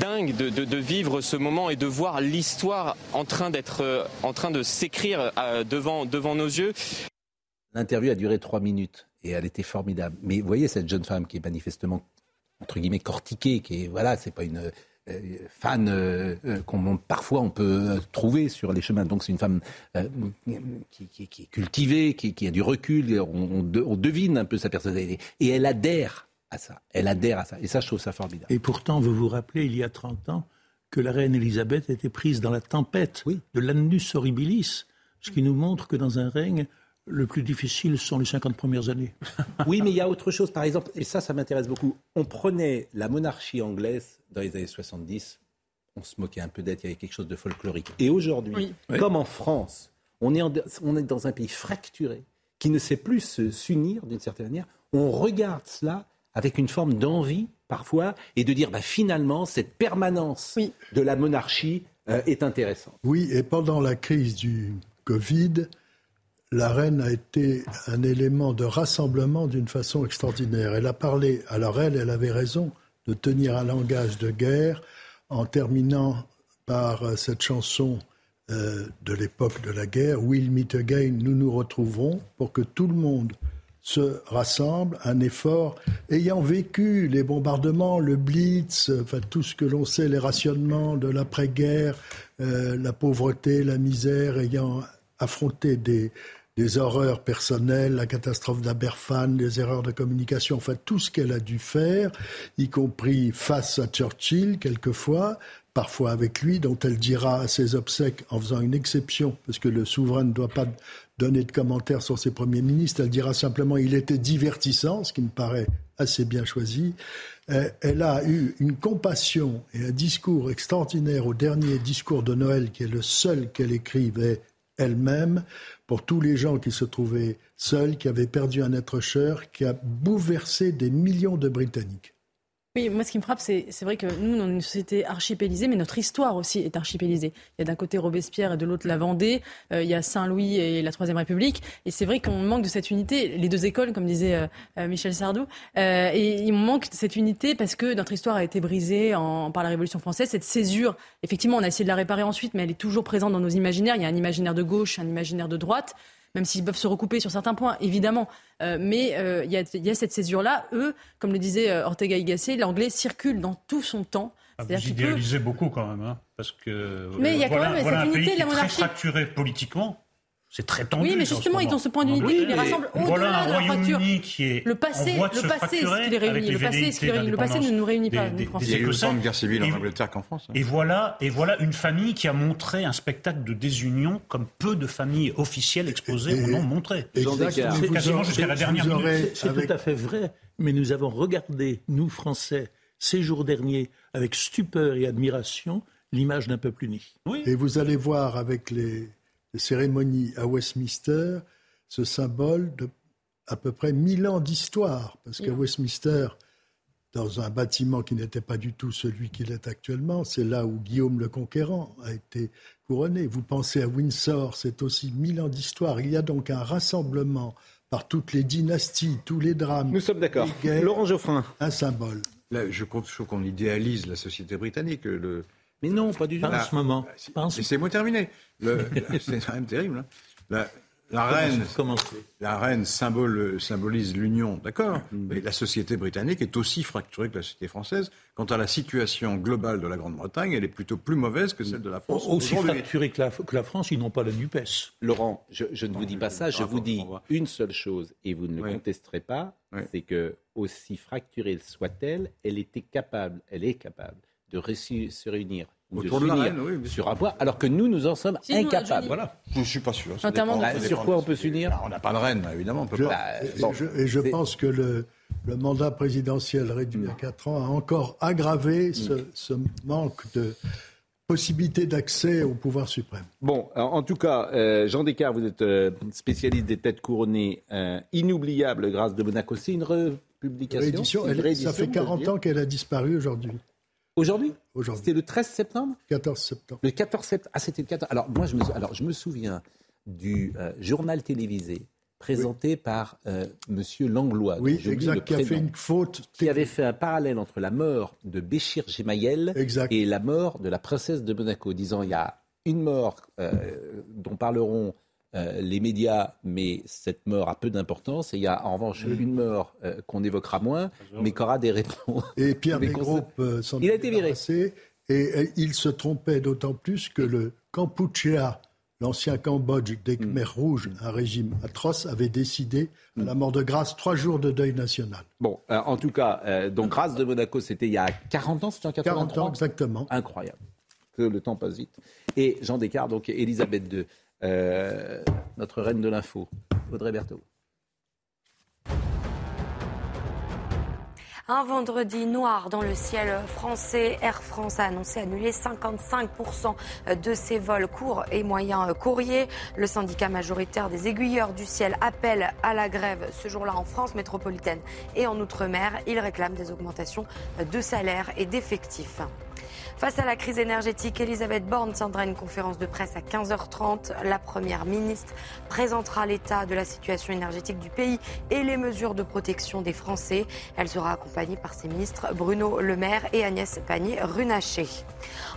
dingue de, de- vivre ce moment et de voir l'histoire en train d'être, euh, en train de s'écrire euh, devant, devant nos yeux. L'interview a duré trois minutes et elle était formidable. Mais vous voyez cette jeune femme qui est manifestement entre guillemets cortiquée, qui est voilà, c'est pas une euh, fan euh, euh, qu'on parfois on peut trouver sur les chemins. Donc c'est une femme qui, est cultivée, qui, a du recul. On devine un peu sa personnalité et elle adhère à ça. Elle adhère à ça. Et ça, je trouve ça formidable. Et pourtant, vous vous rappelez, il y a 30 ans, que la reine Elisabeth était prise dans la tempête de l'annus horribilis, ce qui nous montre que dans un règne, le plus difficile sont les 50 premières années. Oui, mais il y a autre chose. Par exemple, et ça, ça m'intéresse beaucoup. On prenait la monarchie anglaise dans les années 70. On se moquait un peu d'elle. Il y avait quelque chose de folklorique. Et aujourd'hui, Oui. comme en France, on est, en- on est dans un pays fracturé qui ne sait plus se- s'unir d'une certaine manière. On regarde cela avec une forme d'envie parfois et de dire bah, finalement cette permanence de la monarchie euh, est intéressante. Oui, et pendant la crise du Covid, la reine a été un élément de rassemblement d'une façon extraordinaire. Elle a parlé, alors elle, elle avait raison de tenir un langage de guerre en terminant par euh, cette chanson euh, de l'époque de la guerre, We'll meet again, nous nous retrouverons, pour que tout le monde se rassemble, un effort, ayant vécu les bombardements, le blitz, enfin tout ce que l'on sait, les rationnements de l'après-guerre, euh, la pauvreté, la misère, ayant affronté des, des horreurs personnelles, la catastrophe d'Aberfan, les erreurs de communication, enfin tout ce qu'elle a dû faire, y compris face à Churchill quelquefois, parfois avec lui, dont elle dira à ses obsèques, en faisant une exception, parce que le souverain ne doit pas donner de commentaires sur ses premiers ministres, elle dira simplement il était divertissant, ce qui me paraît assez bien choisi. Euh, Elle a eu une compassion et un discours extraordinaire au dernier discours de Noël, qui est le seul qu'elle écrivait elle-même, pour tous les gens qui se trouvaient seuls, qui avaient perdu un être cher, qui a bouleversé des millions de Britanniques. Oui, moi, ce qui me frappe, c'est c'est vrai que nous, on est une société archipélisée, mais notre histoire aussi est archipélisée. Il y a d'un côté Robespierre et de l'autre la Vendée. Euh, il y a Saint-Louis et la Troisième République. Et c'est vrai qu'on manque de cette unité. Les deux écoles, comme disait euh, euh, Michel Sardou. Euh, et il manque de cette unité parce que notre histoire a été brisée en, par la Révolution française. Cette césure, effectivement, on a essayé de la réparer ensuite, mais elle est toujours présente dans nos imaginaires. Il y a un imaginaire de gauche, un imaginaire de droite même s'ils peuvent se recouper sur certains points, évidemment. Euh, mais euh, il y, a, il y a cette césure-là. Eux, comme le disait euh, Ortega Gasset, l'anglais circule dans tout son temps. Ah, C'est-à-dire vous peut- idéalisez beaucoup quand même, hein, parce que Mais il y a quand voilà, même voilà cette un unité pays de la qui est très fracturé politiquement. C'est très tendu. Oui, mais justement, ils ont ce point d'unité Oui, qui les rassemble au-delà un de la fracture. Royaume-Uni qui est Le passé, le passé, c'est ce qui les réunit. Le passé, c'est ce qui les velléités réunit. Le passé ne nous réunit pas, des- des Il y a eu autant de guerre civile Et- en Angleterre qu'en France. hein. Et voilà, et voilà une famille qui a montré un spectacle de désunion comme peu de familles officielles exposées en ont montré. Exactement. Quasiment jusqu'à la dernière minute. C'est tout à fait vrai. Mais nous avons regardé, nous Français, ces jours derniers, avec stupeur et admiration, l'image d'un peuple uni. Et vous allez voir avec les, les cérémonies à Westminster ce symbole de à peu près 1000 ans d'histoire. Parce qu'à. Westminster, dans un bâtiment qui n'était pas du tout celui qu'il est actuellement, c'est là où Guillaume le Conquérant a été couronné. Vous pensez à Windsor, c'est aussi 1000 ans d'histoire. Il y a donc un rassemblement par toutes les dynasties, tous les drames. Nous sommes d'accord. Laurent Geoffrin. Un symbole. Là, je trouve je trouve qu'on idéalise la société britannique. Le... Mais non, pas du tout. Pas en ce moment. Laissez-moi terminer. C'est quand même terrible. hein. La, la reine, la reine symbole, symbolise l'union, d'accord Mais la société britannique est aussi fracturée que la société française. Quant à la situation globale de la Grande-Bretagne, elle est plutôt plus mauvaise que celle de la France. Aussi aujourd'hui. fracturé que la, que la France, ils n'ont pas la NUPES. Laurent, je, je ne vous dis pas ça, je vous dis une seule chose, et vous ne le contesterez pas, c'est que, aussi fracturée soit-elle, elle était capable, elle est capable de se réunir ou Autour de de la s'unir reine, oui, sur un point, alors que nous, nous en sommes Si, a incapables. Voilà. Je ne suis pas sûr. ça Notamment dépend- dans- ça Sur quoi on peut s'unir Bah, On n'a pas de reine, évidemment. On peut Je- pas. Et, Bon, et je, et je c'est- pense que le, le mandat présidentiel réduit à 4 ans a encore aggravé ce, ce manque de possibilité d'accès au pouvoir suprême. Bon, en tout cas, euh, Jean Descartes, vous êtes euh, spécialiste des têtes couronnées euh, inoubliables grâce de Monaco. C'est une republication Réédition, une elle- réédition, ça fait je veux 40 dire. ans qu'elle a disparu aujourd'hui. Aujourd'hui Aujourd'hui. C'était le 13 septembre 14 septembre. Le 14 septembre. Ah, c'était le 14. Alors, moi, je me, alors, je me souviens du euh, journal télévisé présenté par euh, Monsieur Langlois. Oui, exact, qui a fait une faute. Qui avait fait un parallèle entre la mort de Béchir Gemayel et la mort de la princesse de Monaco, disant il y a une mort euh, dont parleront euh, les médias, mais cette mort a peu d'importance. Et il y a en revanche une mort euh, qu'on évoquera moins, mais qui aura des réponses. Et Pierre Desgroupes euh, s'en Il a été viré. débarrassé, Et il se trompait d'autant plus que le Kampuchea, l'ancien Cambodge des Hmm. Khmers rouges, un régime atroce, avait décidé à la mort de grâce trois jours de deuil national. Bon, euh, en tout cas, euh, donc grâce de Monaco, c'était il y a 40 ans, c'était en 83 40 ans exactement. Incroyable. Que le temps passe vite. Et Jean Descartes, donc Elisabeth II, euh, notre reine de l'info, Audrey Berthaud. Un vendredi noir dans le ciel français. Air France a annoncé annuler 55% de ses vols courts et moyens courriers. Le syndicat majoritaire des aiguilleurs du ciel appelle à la grève ce jour-là en France métropolitaine et en Outre-mer. Il réclame des augmentations de salaire et d'effectifs. Face à la crise énergétique, Elisabeth Borne tiendra une conférence de presse à 15h30. La Première ministre présentera l'état de la situation énergétique du pays et les mesures de protection des Français. Elle sera accompagnée par ses ministres Bruno Le Maire et Agnès Pannier-Runacher.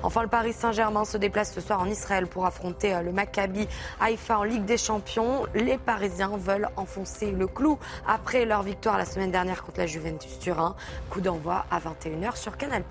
Enfin, le Paris Saint-Germain se déplace ce soir en Israël pour affronter euh, le Maccabi Haïfa en Ligue des Champions. Les Parisiens veulent enfoncer le clou après leur victoire la semaine dernière contre la Juventus Turin. Coup d'envoi à 21h sur Canal+.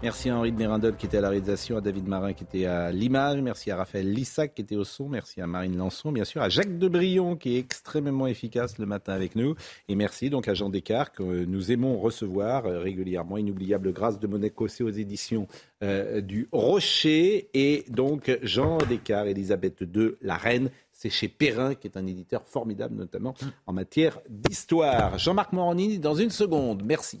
Merci à Henri de Mérindol qui était à la réalisation, à David Marin qui était à l'image, merci à Raphaël Lissac qui était au son, merci à Marine Lançon, bien sûr à Jacques Debrion qui est extrêmement efficace le matin avec nous, et merci donc à Jean Descartes que nous aimons recevoir euh, régulièrement. Inoubliable grâce de Monaco, c'est aux éditions euh, du Rocher, et donc Jean Descartes, Elisabeth II, la reine. C'est chez Perrin, qui est un éditeur formidable, notamment en matière d'histoire. Jean-Marc Morandini, dans une seconde. Merci.